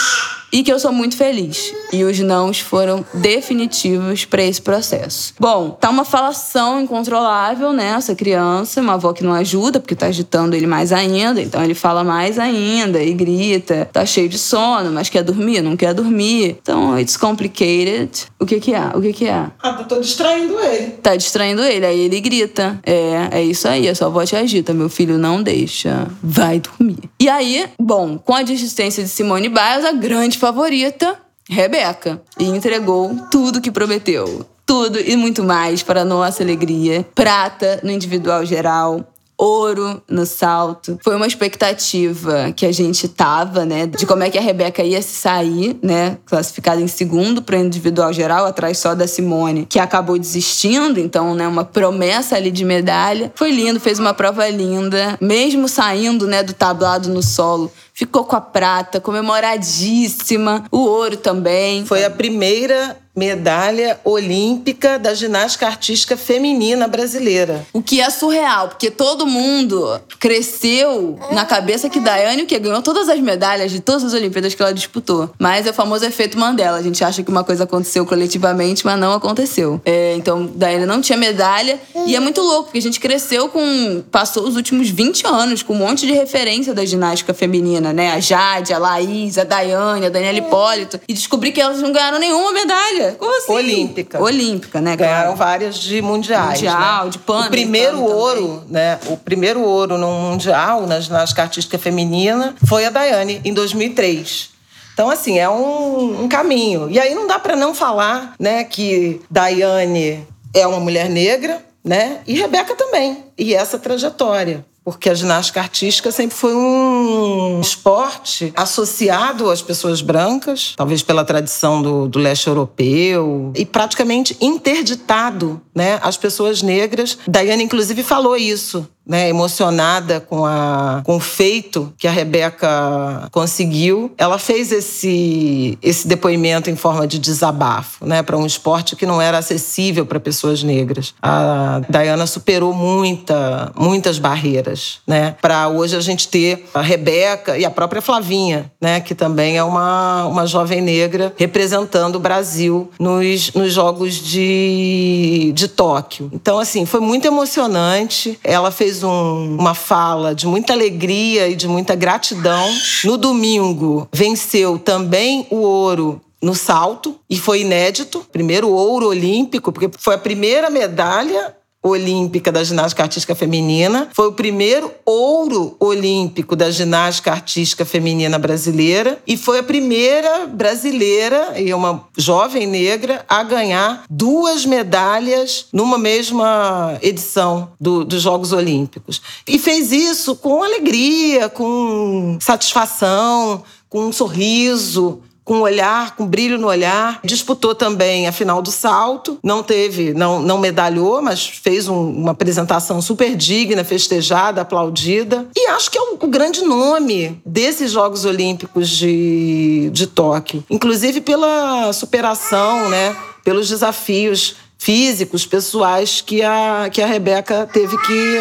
e que eu sou muito feliz. E os nãos foram definitivos para esse processo. Bom, tá uma falação incontrolável, né? Essa criança, uma avó que não ajuda, porque tá agitando ele mais ainda, então ele fala mais ainda e grita, tá cheio de sono, mas quer dormir, não quer dormir. Então, it's complicated. O que que é? O que que é? Ah, tô distraindo ele. Tá distraindo ele, aí ele grita. É, é isso aí, a sua avó te agita, meu filho não deixa. Vai dormir. E aí, bom, com a desistência de Simone Biles, a grande favorita, Rebeca, e entregou tudo que prometeu. Tudo e muito mais para nossa alegria. Prata no individual geral, ouro no salto. Foi uma expectativa que a gente tava, né, de como é que a Rebeca ia se sair, né, classificada em segundo para individual geral, atrás só da Simone, que acabou desistindo, então, né, uma promessa ali de medalha. Foi lindo, fez uma prova linda, mesmo saindo, né, do tablado no solo ficou com a prata, comemoradíssima, o ouro também. Foi a primeira medalha olímpica da ginástica artística feminina brasileira. O que é surreal, porque todo mundo cresceu na cabeça que Daiane, que ganhou todas as medalhas de todas as Olimpíadas que ela disputou. Mas é o famoso efeito Mandela. A gente acha que uma coisa aconteceu coletivamente, mas não aconteceu. É, então, Daiane não tinha medalha. E é muito louco, porque a gente cresceu com. passou os últimos 20 anos com um monte de referência da ginástica feminina, né? A Jade, a Laís, a Daiane, a Daniela Hipólito. E descobri que elas não ganharam nenhuma medalha. Quê? Como assim? Olímpica. Olímpica, né? Ganharam Claro. várias de mundiais. Mundial, né? de pano, O primeiro pano também. ouro, né? O primeiro ouro no mundial, na ginástica artística feminina, foi a Daiane, em 2003. Então, assim, é um, um caminho. E aí não dá para não falar, né, que Daiane é uma mulher negra, né? E Rebeca também. E essa trajetória. Porque a ginástica artística sempre foi um esporte associado às pessoas brancas, talvez pela tradição do, do leste europeu, e praticamente interditado né, às pessoas negras. Daiane, inclusive, falou isso né, emocionada com, a, com o feito que a Rebeca conseguiu, ela fez esse, esse depoimento em forma de desabafo, né, para um esporte que não era acessível para pessoas negras. A Diana superou muita, muitas barreiras, né, para hoje a gente ter a Rebeca e a própria Flavinha, né, que também é uma, uma jovem negra representando o Brasil nos, nos Jogos de, de Tóquio. Então, assim, foi muito emocionante. Ela fez um- uma fala de muita alegria e de muita gratidão. No domingo, venceu também o ouro no salto e foi inédito. Primeiro ouro olímpico, porque foi a primeira medalha olímpica da ginástica artística feminina. Foi o primeiro ouro olímpico da ginástica artística feminina brasileira e foi a primeira brasileira e uma jovem negra a ganhar duas medalhas numa mesma edição do- dos Jogos Olímpicos. E fez isso com alegria, com satisfação, com um sorriso com olhar, com brilho no olhar. Disputou também a final do salto. Não teve, não, não medalhou, mas fez um- uma apresentação super digna, festejada, aplaudida. E acho que é o, o grande nome desses Jogos Olímpicos de, de Tóquio. Inclusive pela superação, né? Pelos desafios físicos, pessoais que a, que a Rebeca teve que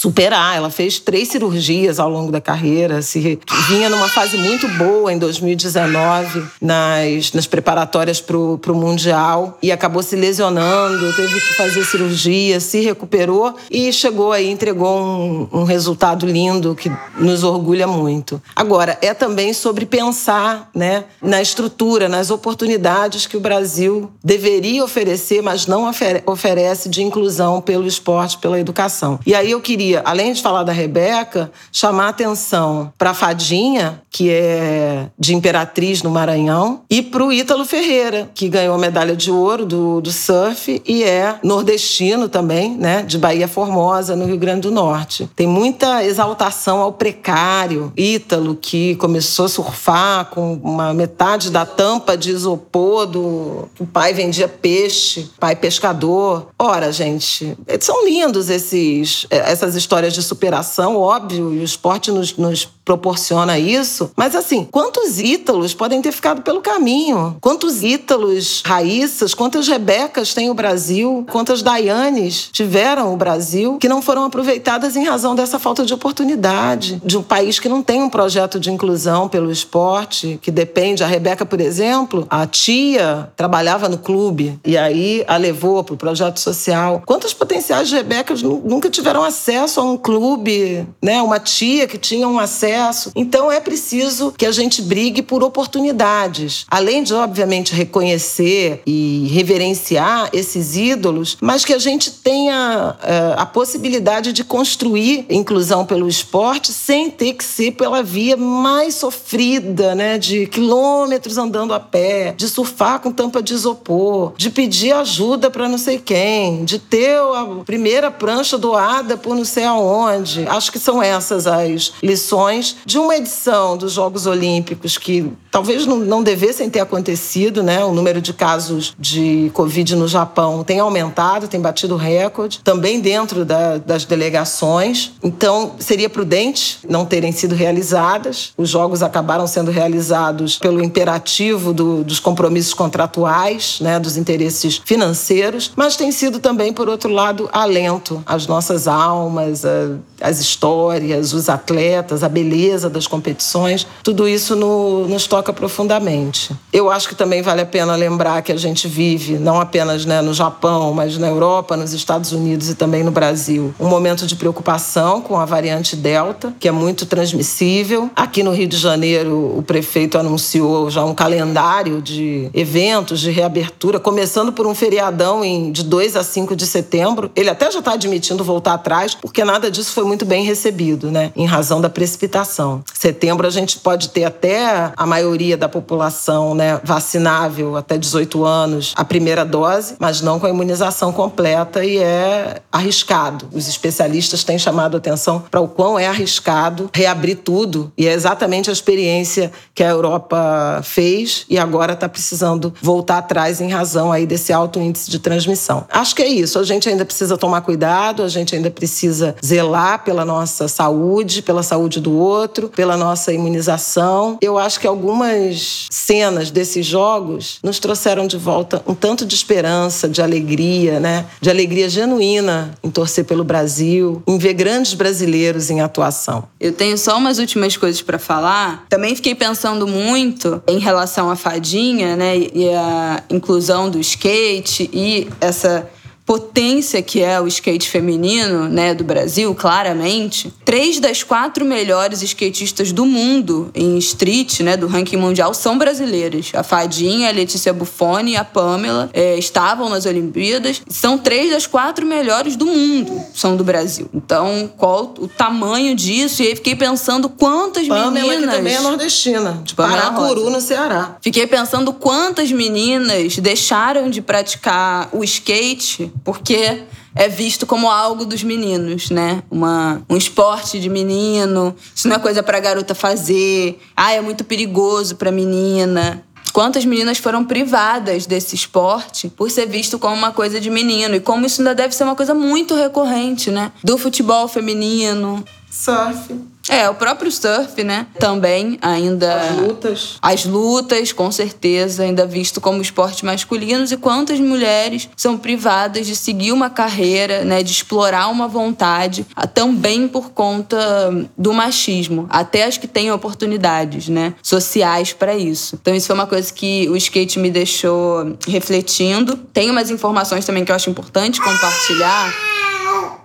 superar. Ela fez três cirurgias ao longo da carreira, se vinha numa fase muito boa em 2019 nas, nas preparatórias para o Mundial e acabou se lesionando, teve que fazer cirurgia, se recuperou e chegou aí, entregou um, um resultado lindo que nos orgulha muito. Agora, é também sobre pensar né, na estrutura, nas oportunidades que o Brasil deveria oferecer, mas não ofere- oferece de inclusão pelo esporte, pela educação. E aí eu queria, além de falar da Rebeca, chamar atenção para a Fadinha, que é de Imperatriz no Maranhão, e para o Ítalo Ferreira, que ganhou a medalha de ouro do, do surf e é nordestino também, né, de Bahia Formosa, no Rio Grande do Norte. Tem muita exaltação ao precário. Ítalo, que começou a surfar com uma metade da tampa de isopor do o pai vendia peixe, pai pescador. Ora, gente, são lindos esses essas histórias de superação, óbvio, e o esporte nos, nos proporciona isso. Mas assim, quantos ítalos podem ter ficado pelo caminho? Quantos ítalos, Raíssas, quantas Rebecas tem o Brasil? Quantas Dayanes tiveram o Brasil que não foram aproveitadas em razão dessa falta de oportunidade? De um país que não tem um projeto de inclusão pelo esporte, que depende. A Rebeca, por exemplo, a tia trabalhava no clube e aí a levou para o projeto social. Quantas potenciais Rebecas nu- nunca tiveram acesso a um clube, né? Uma tia que tinha um acesso. Então é preciso que a gente brigue por oportunidades. Além de, obviamente, reconhecer e reverenciar esses ídolos, mas que a gente tenha eh, a possibilidade de construir inclusão pelo esporte sem ter que ser pela via mais sofrida, né? De quilômetros andando a pé, de surfar com tampa de isopor, de pedir ajuda para não sei quem, de ter a primeira prancha doada por não sei aonde. Acho que são essas as lições de uma edição dos Jogos Olímpicos que talvez não, não devessem ter acontecido, né? O número de casos de Covid no Japão tem aumentado, tem batido recorde, também dentro da- das delegações. Então, seria prudente não terem sido realizadas. Os Jogos acabaram sendo realizados pelo imperativo do- dos compromissos contratuais, né? Dos interesses financeiros, mas tem sido também, por outro lado, alento às nossas almas temas, as histórias, os atletas, a beleza das competições, tudo isso no, nos toca profundamente. Eu acho que também vale a pena lembrar que a gente vive, não apenas né, no Japão, mas na Europa, nos Estados Unidos e também no Brasil, um momento de preocupação com a variante Delta, que é muito transmissível. Aqui no Rio de Janeiro, o prefeito anunciou já um calendário de eventos de reabertura, começando por um feriadão em, de 2 a 5 de setembro. Ele até já está admitindo voltar atrás, porque nada disso foi muito bem recebido, né? Em razão da precipitação. Setembro a gente pode ter até a maioria da população, né, vacinável até 18 anos, a primeira dose, mas não com a imunização completa e é arriscado. Os especialistas têm chamado atenção para o quão é arriscado reabrir tudo e é exatamente a experiência que a Europa fez e agora está precisando voltar atrás em razão aí desse alto índice de transmissão. Acho que é isso. A gente ainda precisa tomar cuidado, a gente ainda precisa zelar pela nossa saúde, pela saúde do outro, pela nossa imunização. Eu acho que algumas cenas desses jogos nos trouxeram de volta um tanto de esperança, de alegria, né? De alegria genuína em torcer pelo Brasil, em ver grandes brasileiros em atuação. Eu tenho só umas últimas coisas para falar. Também fiquei pensando muito em relação à fadinha, né? E a inclusão do skate e essa potência que é o skate feminino, né, do Brasil, claramente. Três das quatro melhores skatistas do mundo em street, né, do ranking mundial, são brasileiras. A Fadinha, a Letícia Buffoni e a Pamela é, estavam nas Olimpíadas. São três das quatro melhores do mundo, são do Brasil. Então, qual o tamanho disso? E aí fiquei pensando quantas Pamela, meninas... Pamela, que também é nordestina, de Paracuru, no Ceará. Fiquei pensando quantas meninas deixaram de praticar o skate porque é visto como algo dos meninos, né? Uma, um esporte de menino, isso não é coisa para garota fazer. Ah, é muito perigoso para menina. Quantas meninas foram privadas desse esporte por ser visto como uma coisa de menino e como isso ainda deve ser uma coisa muito recorrente, né? Do futebol feminino, surf. É, o próprio surf, né? Também ainda. As lutas. As lutas, com certeza, ainda visto como esporte masculinos. E quantas mulheres são privadas de seguir uma carreira, né? De explorar uma vontade, também por conta do machismo. Até as que têm oportunidades, né? Sociais para isso. Então, isso foi uma coisa que o skate me deixou refletindo. Tem umas informações também que eu acho importante compartilhar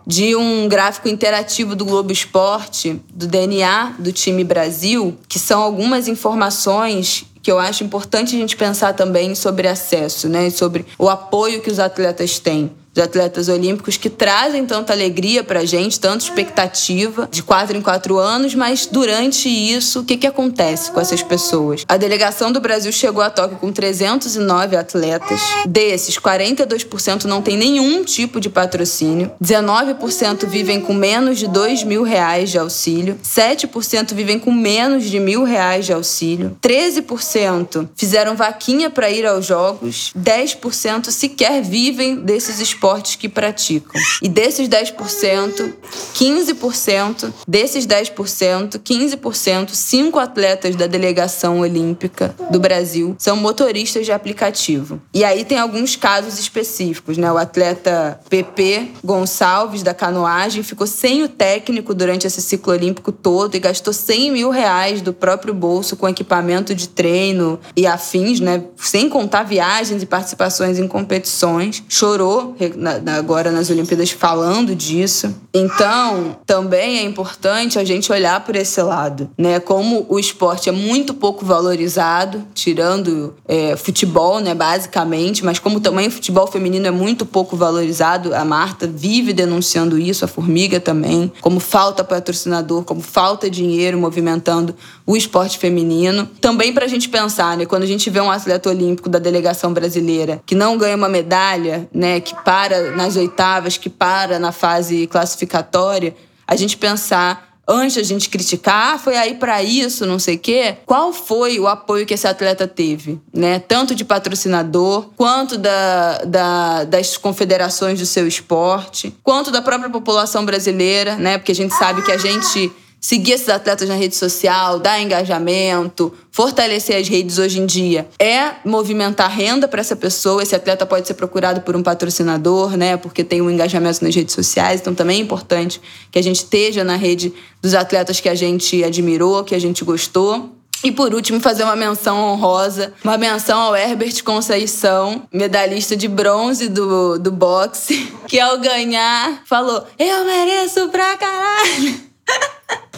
de um gráfico interativo do Globo Esporte, do DNA do time Brasil, que são algumas informações que eu acho importante a gente pensar também sobre acesso, né? Sobre o apoio que os atletas têm de atletas olímpicos que trazem tanta alegria pra gente, tanta expectativa de quatro em quatro anos, mas durante isso, o que, que acontece com essas pessoas? A delegação do Brasil chegou a Tóquio com 309 atletas. Desses, 42% não tem nenhum tipo de patrocínio, 19% vivem com menos de 2 mil reais de auxílio, 7% vivem com menos de mil reais de auxílio, 13% fizeram vaquinha para ir aos jogos, 10% sequer vivem desses esportes esportes que praticam. E desses 10%, 15%, desses 10%, 15%, cinco atletas da delegação olímpica do Brasil são motoristas de aplicativo. E aí tem alguns casos específicos, né? O atleta PP Gonçalves, da canoagem, ficou sem o técnico durante esse ciclo olímpico todo e gastou 100 mil reais do próprio bolso com equipamento de treino e afins, né? Sem contar viagens e participações em competições. Chorou, na, agora nas Olimpíadas falando disso. Então, também é importante a gente olhar por esse lado, né? Como o esporte é muito pouco valorizado, tirando é, futebol, né, basicamente, mas como também o futebol feminino é muito pouco valorizado, a Marta vive denunciando isso, a Formiga também, como falta patrocinador, como falta dinheiro movimentando o esporte feminino. Também para a gente pensar, né, quando a gente vê um atleta olímpico da delegação brasileira que não ganha uma medalha, né, que para nas oitavas, que para na fase classificatória, a gente pensar antes a gente criticar, ah, foi aí para isso, não sei o quê. Qual foi o apoio que esse atleta teve, né? Tanto de patrocinador, quanto da, da, das confederações do seu esporte, quanto da própria população brasileira, né? Porque a gente sabe que a gente seguir esses atletas na rede social, dar engajamento, fortalecer as redes hoje em dia é movimentar renda para essa pessoa. Esse atleta pode ser procurado por um patrocinador, né? Porque tem um engajamento nas redes sociais. Então também é importante que a gente esteja na rede dos atletas que a gente admirou, que a gente gostou. E por último, fazer uma menção honrosa, uma menção ao Herbert Conceição, medalhista de bronze do, do boxe, que ao ganhar falou: Eu mereço pra caralho!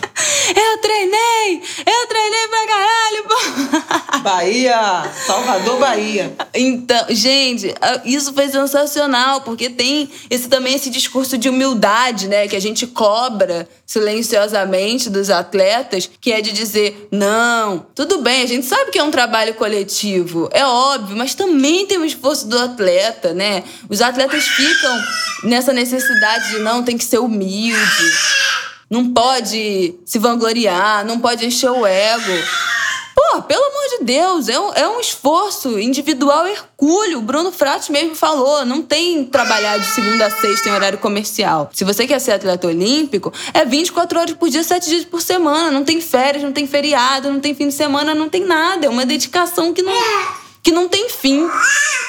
Eu treinei! Eu treinei pra caralho, pô! Bahia! Salvador, Bahia. Então, gente, isso foi sensacional, porque tem esse também esse discurso de humildade, né? Que a gente cobra silenciosamente dos atletas, que é de dizer: não, tudo bem, a gente sabe que é um trabalho coletivo, é óbvio, mas também tem o esforço do atleta, né? Os atletas ficam nessa necessidade de não, tem que ser humilde não pode se vangloriar, não pode encher o ego. Pô, pelo amor de Deus, é um, é um esforço individual hercúleo. O Bruno Fratos mesmo falou: não tem trabalhar de segunda a sexta em horário comercial. Se você quer ser atleta olímpico, é 24 horas por dia, 7 dias por semana. Não tem férias, não tem feriado, não tem fim de semana, não tem nada. É uma dedicação que não, que não tem fim.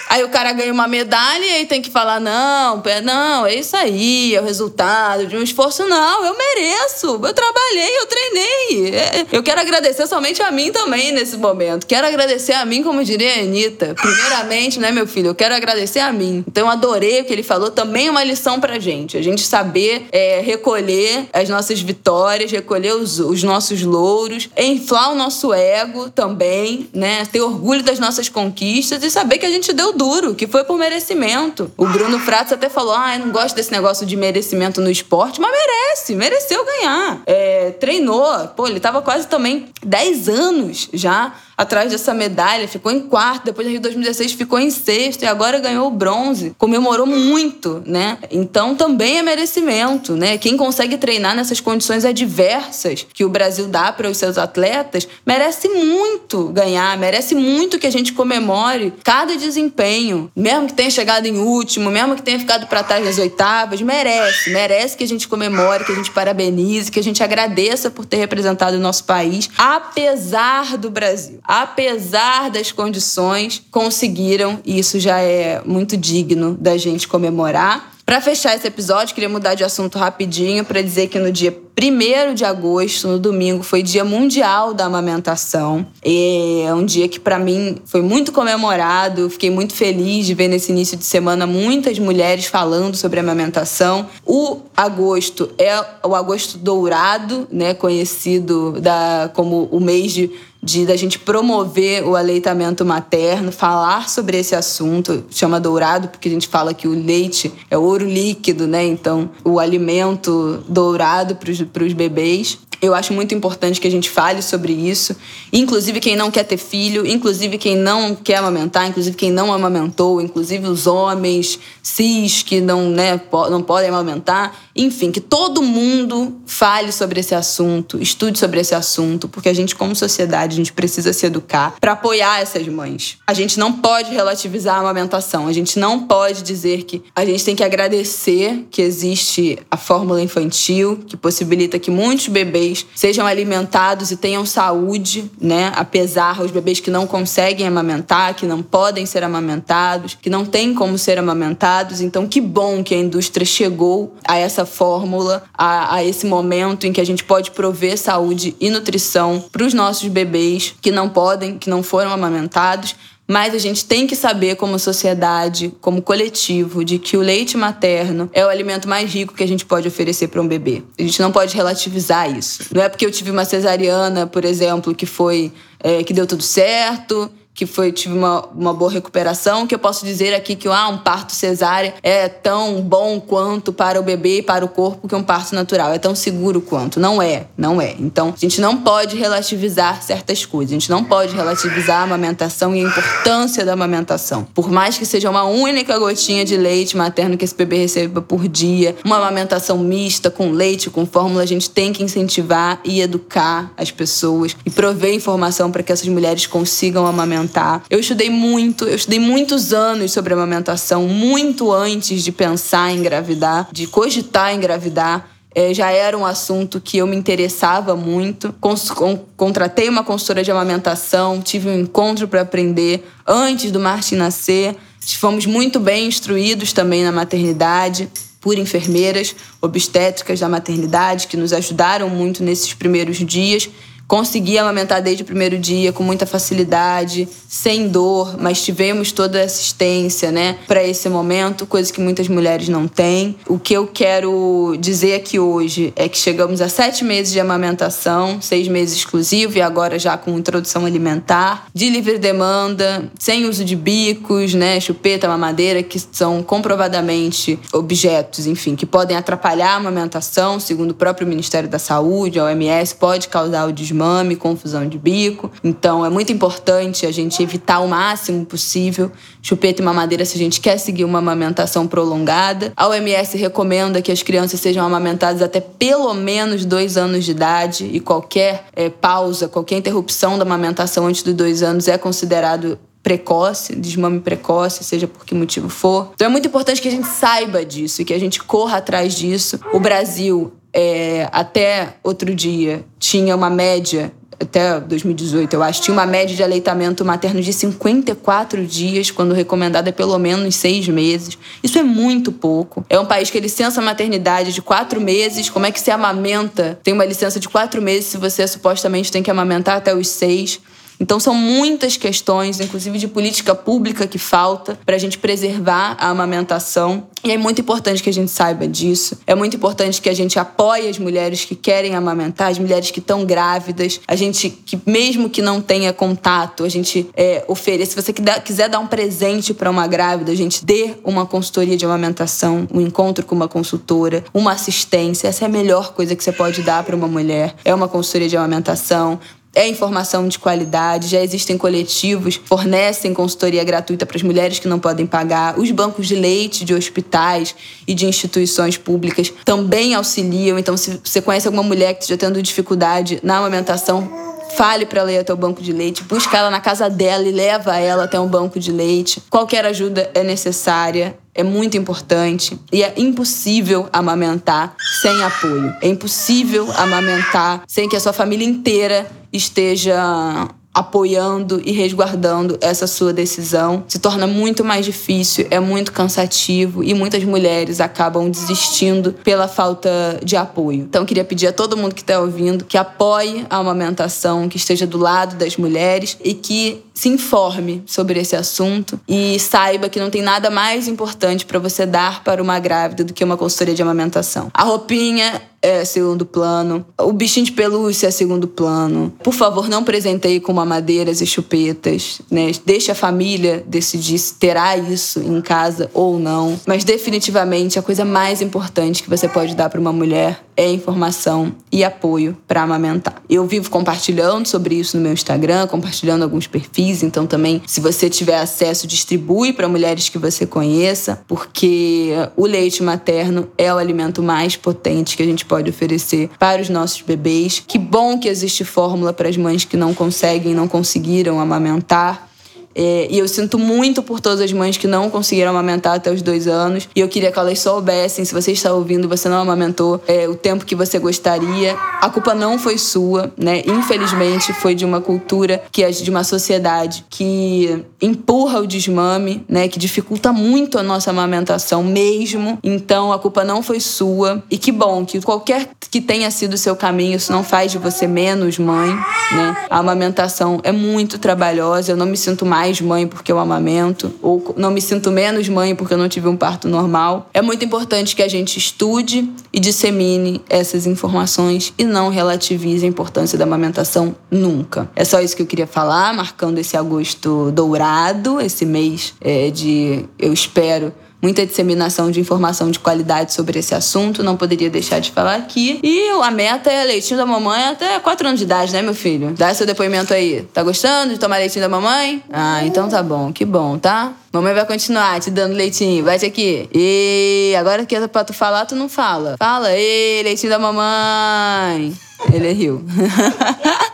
Aí o cara ganha uma medalha e aí tem que falar: não, não, é isso aí, é o resultado de um esforço. Não, eu mereço. Eu trabalhei, eu treinei. É, eu quero agradecer somente a mim também nesse momento. Quero agradecer a mim, como diria a Anitta. Primeiramente, né, meu filho? Eu quero agradecer a mim. Então, eu adorei o que ele falou. Também é uma lição pra gente. A gente saber é, recolher as nossas vitórias, recolher os, os nossos louros, inflar o nosso ego também, né? Ter orgulho das nossas conquistas e saber que a gente deu duro, que foi por merecimento. O Bruno Fratos até falou: ah, eu não gosto desse negócio de merecimento no esporte, mas merece, mereceu ganhar. É, treinou, pô, ele tava quase também 10 anos já atrás dessa medalha, ficou em quarto, depois em 2016 ficou em sexto e agora ganhou o bronze. Comemorou muito, né? Então também é merecimento, né? Quem consegue treinar nessas condições adversas que o Brasil dá para os seus atletas, merece muito ganhar, merece muito que a gente comemore cada desempenho, mesmo que tenha chegado em último, mesmo que tenha ficado para trás nas oitavas, merece, merece que a gente comemore, que a gente parabenize, que a gente agradeça por ter representado o nosso país, apesar do Brasil apesar das condições, conseguiram, e isso já é muito digno da gente comemorar. Para fechar esse episódio, queria mudar de assunto rapidinho para dizer que no dia 1 de agosto, no domingo, foi Dia Mundial da Amamentação. É um dia que para mim foi muito comemorado. Fiquei muito feliz de ver nesse início de semana muitas mulheres falando sobre amamentação. O agosto é o agosto dourado, né, conhecido da, como o mês de de da gente promover o aleitamento materno, falar sobre esse assunto, chama dourado porque a gente fala que o leite é ouro líquido, né? Então, o alimento dourado para os bebês. Eu acho muito importante que a gente fale sobre isso. Inclusive quem não quer ter filho, inclusive quem não quer amamentar, inclusive quem não amamentou, inclusive os homens cis que não, né, não podem amamentar. Enfim, que todo mundo fale sobre esse assunto, estude sobre esse assunto, porque a gente, como sociedade, a gente precisa se educar para apoiar essas mães. A gente não pode relativizar a amamentação, a gente não pode dizer que a gente tem que agradecer que existe a fórmula infantil, que possibilita que muitos bebês sejam alimentados e tenham saúde, né? Apesar os bebês que não conseguem amamentar, que não podem ser amamentados, que não têm como ser amamentados. Então, que bom que a indústria chegou a essa fórmula, a, a esse momento em que a gente pode prover saúde e nutrição para os nossos bebês que não podem, que não foram amamentados. Mas a gente tem que saber, como sociedade, como coletivo, de que o leite materno é o alimento mais rico que a gente pode oferecer para um bebê. A gente não pode relativizar isso. Não é porque eu tive uma cesariana, por exemplo, que foi é, que deu tudo certo que foi tive uma, uma boa recuperação, que eu posso dizer aqui que ah, um parto cesárea é tão bom quanto para o bebê e para o corpo que um parto natural, é tão seguro quanto. Não é, não é. Então, a gente não pode relativizar certas coisas. A gente não pode relativizar a amamentação e a importância da amamentação. Por mais que seja uma única gotinha de leite materno que esse bebê receba por dia, uma amamentação mista com leite, com fórmula, a gente tem que incentivar e educar as pessoas e prover informação para que essas mulheres consigam amamentar amamentar. Eu estudei muito, eu estudei muitos anos sobre amamentação, muito antes de pensar em engravidar, de cogitar engravidar. é, já era um assunto que eu me interessava muito. Cons con contratei uma consultora de amamentação, tive um encontro para aprender antes do Martin nascer. Fomos muito bem instruídos também na maternidade por enfermeiras obstétricas da maternidade que nos ajudaram muito nesses primeiros dias Consegui amamentar desde o primeiro dia com muita facilidade, sem dor, mas tivemos toda a assistência, né, para esse momento, coisa que muitas mulheres não têm. O que eu quero dizer aqui hoje é que chegamos a sete meses de amamentação, seis meses exclusivo e agora já com introdução alimentar, de livre demanda, sem uso de bicos, né, chupeta, mamadeira, que são comprovadamente objetos, enfim, que podem atrapalhar a amamentação, segundo o próprio Ministério da Saúde, a OMS, pode causar o desmame, confusão de bico. Então é muito importante a gente evitar o máximo possível chupeta e mamadeira se a gente quer seguir uma amamentação prolongada. A OMS recomenda que as crianças sejam amamentadas até pelo menos dois anos de idade e qualquer é, pausa, qualquer interrupção da amamentação antes dos dois anos é considerado precoce, desmame precoce, seja por que motivo for. Então é muito importante que a gente saiba disso e que a gente corra atrás disso. O Brasil é, até outro dia tinha uma média até 2018, eu acho, tinha uma média de aleitamento materno de 54 dias, quando recomendada é pelo menos seis meses. Isso é muito pouco. É um país que licença maternidade de quatro meses. Como é que se amamenta? Tem uma licença de quatro meses se você supostamente tem que amamentar até os seis. Então, são muitas questões, inclusive de política pública, que falta para a gente preservar a amamentação. E é muito importante que a gente saiba disso. É muito importante que a gente apoie as mulheres que querem amamentar, as mulheres que estão grávidas. A gente, que mesmo que não tenha contato, a gente é, ofereça. Se você quiser dar um presente para uma grávida, a gente dê uma consultoria de amamentação, um encontro com uma consultora, uma assistência. Essa é a melhor coisa que você pode dar para uma mulher. É uma consultoria de amamentação é informação de qualidade, já existem coletivos, fornecem consultoria gratuita para as mulheres que não podem pagar. Os bancos de leite de hospitais e de instituições públicas também auxiliam. Então, se você conhece alguma mulher que esteja tendo dificuldade na amamentação, Fale para ela ir até o banco de leite, busca ela na casa dela e leva ela até um banco de leite. Qualquer ajuda é necessária, é muito importante e é impossível amamentar sem apoio. É impossível amamentar sem que a sua família inteira esteja apoiando e resguardando essa sua decisão. Se torna muito mais difícil, é muito cansativo e muitas mulheres acabam desistindo pela falta de apoio. Então, queria pedir a todo mundo que está ouvindo que apoie a amamentação, que esteja do lado das mulheres e que se informe sobre esse assunto e saiba que não tem nada mais importante para você dar para uma grávida do que uma consultoria de amamentação. A roupinha é segundo plano, o bichinho de pelúcia é segundo plano. Por favor, não presenteie com mamadeiras e chupetas, né? Deixe a família decidir se terá isso em casa ou não. Mas definitivamente a coisa mais importante que você pode dar para uma mulher é informação e apoio para amamentar. Eu vivo compartilhando sobre isso no meu Instagram, compartilhando alguns perfis, então também, se você tiver acesso, distribui para mulheres que você conheça, porque o leite materno é o alimento mais potente que a gente pode oferecer para os nossos bebês. Que bom que existe fórmula para as mães que não conseguem, não conseguiram amamentar. É, e eu sinto muito por todas as mães que não conseguiram amamentar até os dois anos. E eu queria que elas soubessem, se você está ouvindo você não amamentou é, o tempo que você gostaria, a culpa não foi sua, né? Infelizmente, foi de uma cultura, que é de uma sociedade que empurra o desmame, né? Que dificulta muito a nossa amamentação mesmo. Então, a culpa não foi sua. E que bom que qualquer que tenha sido o seu caminho, isso não faz de você menos mãe, né? A amamentação é muito trabalhosa. Eu não me sinto mais mais mãe porque eu amamento, ou não me sinto menos mãe porque eu não tive um parto normal. É muito importante que a gente estude e dissemine essas informações e não relativize a importância da amamentação nunca. É só isso que eu queria falar, marcando esse agosto dourado, esse mês é, de, eu espero, muita disseminação de informação de qualidade sobre esse assunto, não poderia deixar de falar aqui. E a meta é leitinho da mamãe até 4 anos de idade, né, meu filho? Dá seu depoimento aí. Tá gostando de tomar leitinho da mamãe? Ah, então tá bom, que bom, tá? Mamãe vai continuar te dando leitinho. Bate aqui. E agora que é pra tu falar, tu não fala. Fala, e leitinho da mamãe. Ele riu.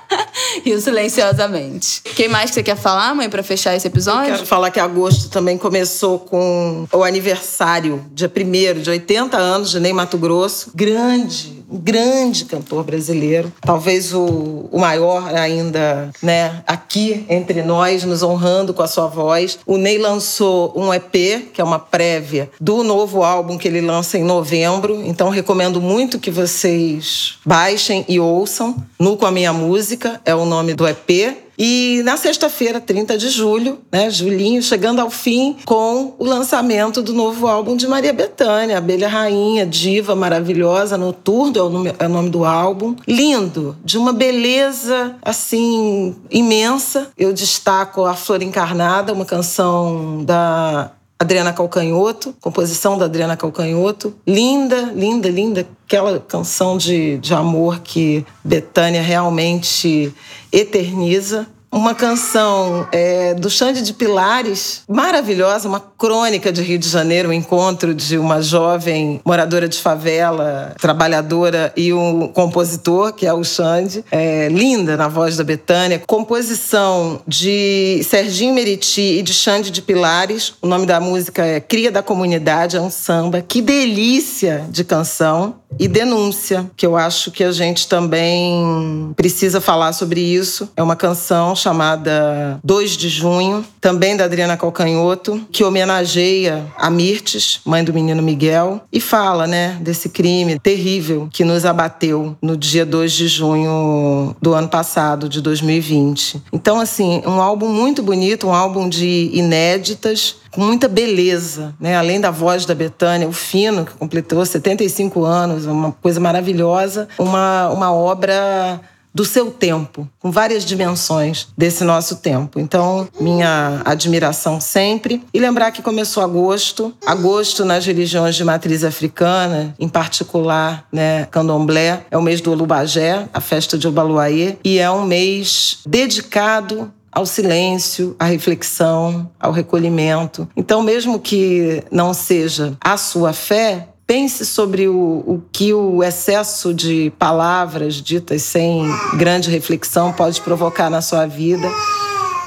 Rio silenciosamente. Quem mais que você quer falar, mãe, para fechar esse episódio? Eu quero falar que agosto também começou com o aniversário, dia 1 de 80 anos de Ney Mato Grosso. Grande, grande cantor brasileiro. Talvez o, o maior ainda, né, aqui entre nós, nos honrando com a sua voz. O Ney lançou um EP, que é uma prévia do novo álbum que ele lança em novembro. Então recomendo muito que vocês baixem e ouçam. Nu com a minha música é o nome do EP. E na sexta-feira, 30 de julho, né, Julinho, chegando ao fim com o lançamento do novo álbum de Maria Bethânia, Abelha Rainha, diva maravilhosa, Noturno é o nome, é o nome do álbum. Lindo, de uma beleza assim imensa. Eu destaco A Flor Encarnada, uma canção da Adriana Calcanhoto, composição da Adriana Calcanhoto. Linda, linda, linda. Aquela canção de, de amor que Betânia realmente eterniza uma canção é, do Xande de Pilares, maravilhosa, uma crônica de Rio de Janeiro, um encontro de uma jovem moradora de favela, trabalhadora e um compositor, que é o Xande, é, linda na voz da Betânia. Composição de Serginho Meriti e de Xande de Pilares. O nome da música é Cria da Comunidade, é um samba. Que delícia de canção e denúncia, que eu acho que a gente também precisa falar sobre isso. É uma canção chamada 2 de Junho, também da Adriana Calcanhoto, que homenageia a Mirtes, mãe do menino Miguel, e fala, né, desse crime terrível que nos abateu no dia 2 de junho do ano passado, de 2020. Então, assim, um álbum muito bonito, um álbum de inéditas, com muita beleza, né? Além da voz da Betânia, o Fino, que completou 75 anos, uma coisa maravilhosa, uma, uma obra do seu tempo, com várias dimensões desse nosso tempo. Então, minha admiração sempre. E lembrar que começou agosto, agosto nas religiões de matriz africana, em particular, né, candomblé, é o mês do Olubagé, a festa de Obaluaê, e é um mês dedicado ao silêncio, à reflexão, ao recolhimento. Então, mesmo que não seja a sua fé, pense sobre o, o que o excesso de palavras ditas sem grande reflexão pode provocar na sua vida.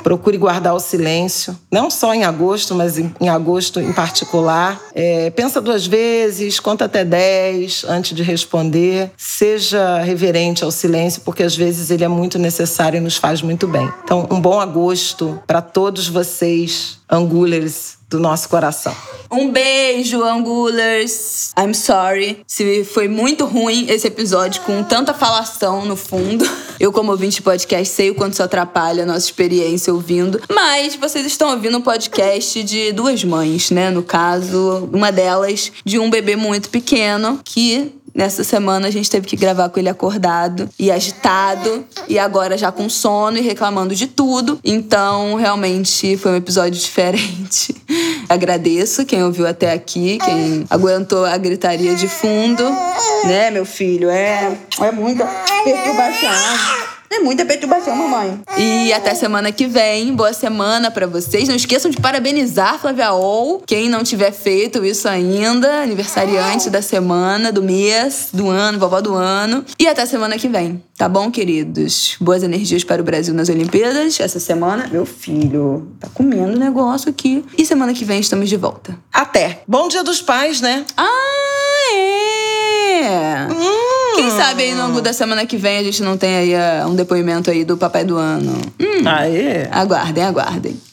Procure guardar o silêncio, não só em agosto, mas em, em agosto em particular. É, pensa duas vezes, conta até dez antes de responder. Seja reverente ao silêncio, porque às vezes ele é muito necessário e nos faz muito bem. Então, um bom agosto para todos vocês, angulers do nosso coração. Um beijo, Angulers. I'm sorry se foi muito ruim esse episódio com tanta falação no fundo. Eu, como ouvinte de podcast, sei o quanto isso atrapalha a nossa experiência ouvindo. Mas vocês estão ouvindo um podcast de duas mães, né? No caso, uma delas de um bebê muito pequeno que Nessa semana a gente teve que gravar com ele acordado e agitado e agora já com sono e reclamando de tudo. Então, realmente foi um episódio diferente. Agradeço quem ouviu até aqui, quem aguentou a gritaria de fundo, né, meu filho? É, é muita perturbação. É muita perturbação, mamãe. E até semana que vem. Boa semana para vocês. Não esqueçam de parabenizar Flávia Ol. Quem não tiver feito isso ainda, aniversariante da semana, do mês, do ano, vovó do ano. E até semana que vem. Tá bom, queridos? Boas energias para o Brasil nas Olimpíadas. Essa semana, meu filho, tá comendo negócio aqui. E semana que vem estamos de volta. Até. Bom dia dos pais, né? Ah, é! Hum. Quem sabe aí no ângulo da semana que vem a gente não tem aí uh, um depoimento aí do papai do ano. Hum. Aê! Aguardem, aguardem.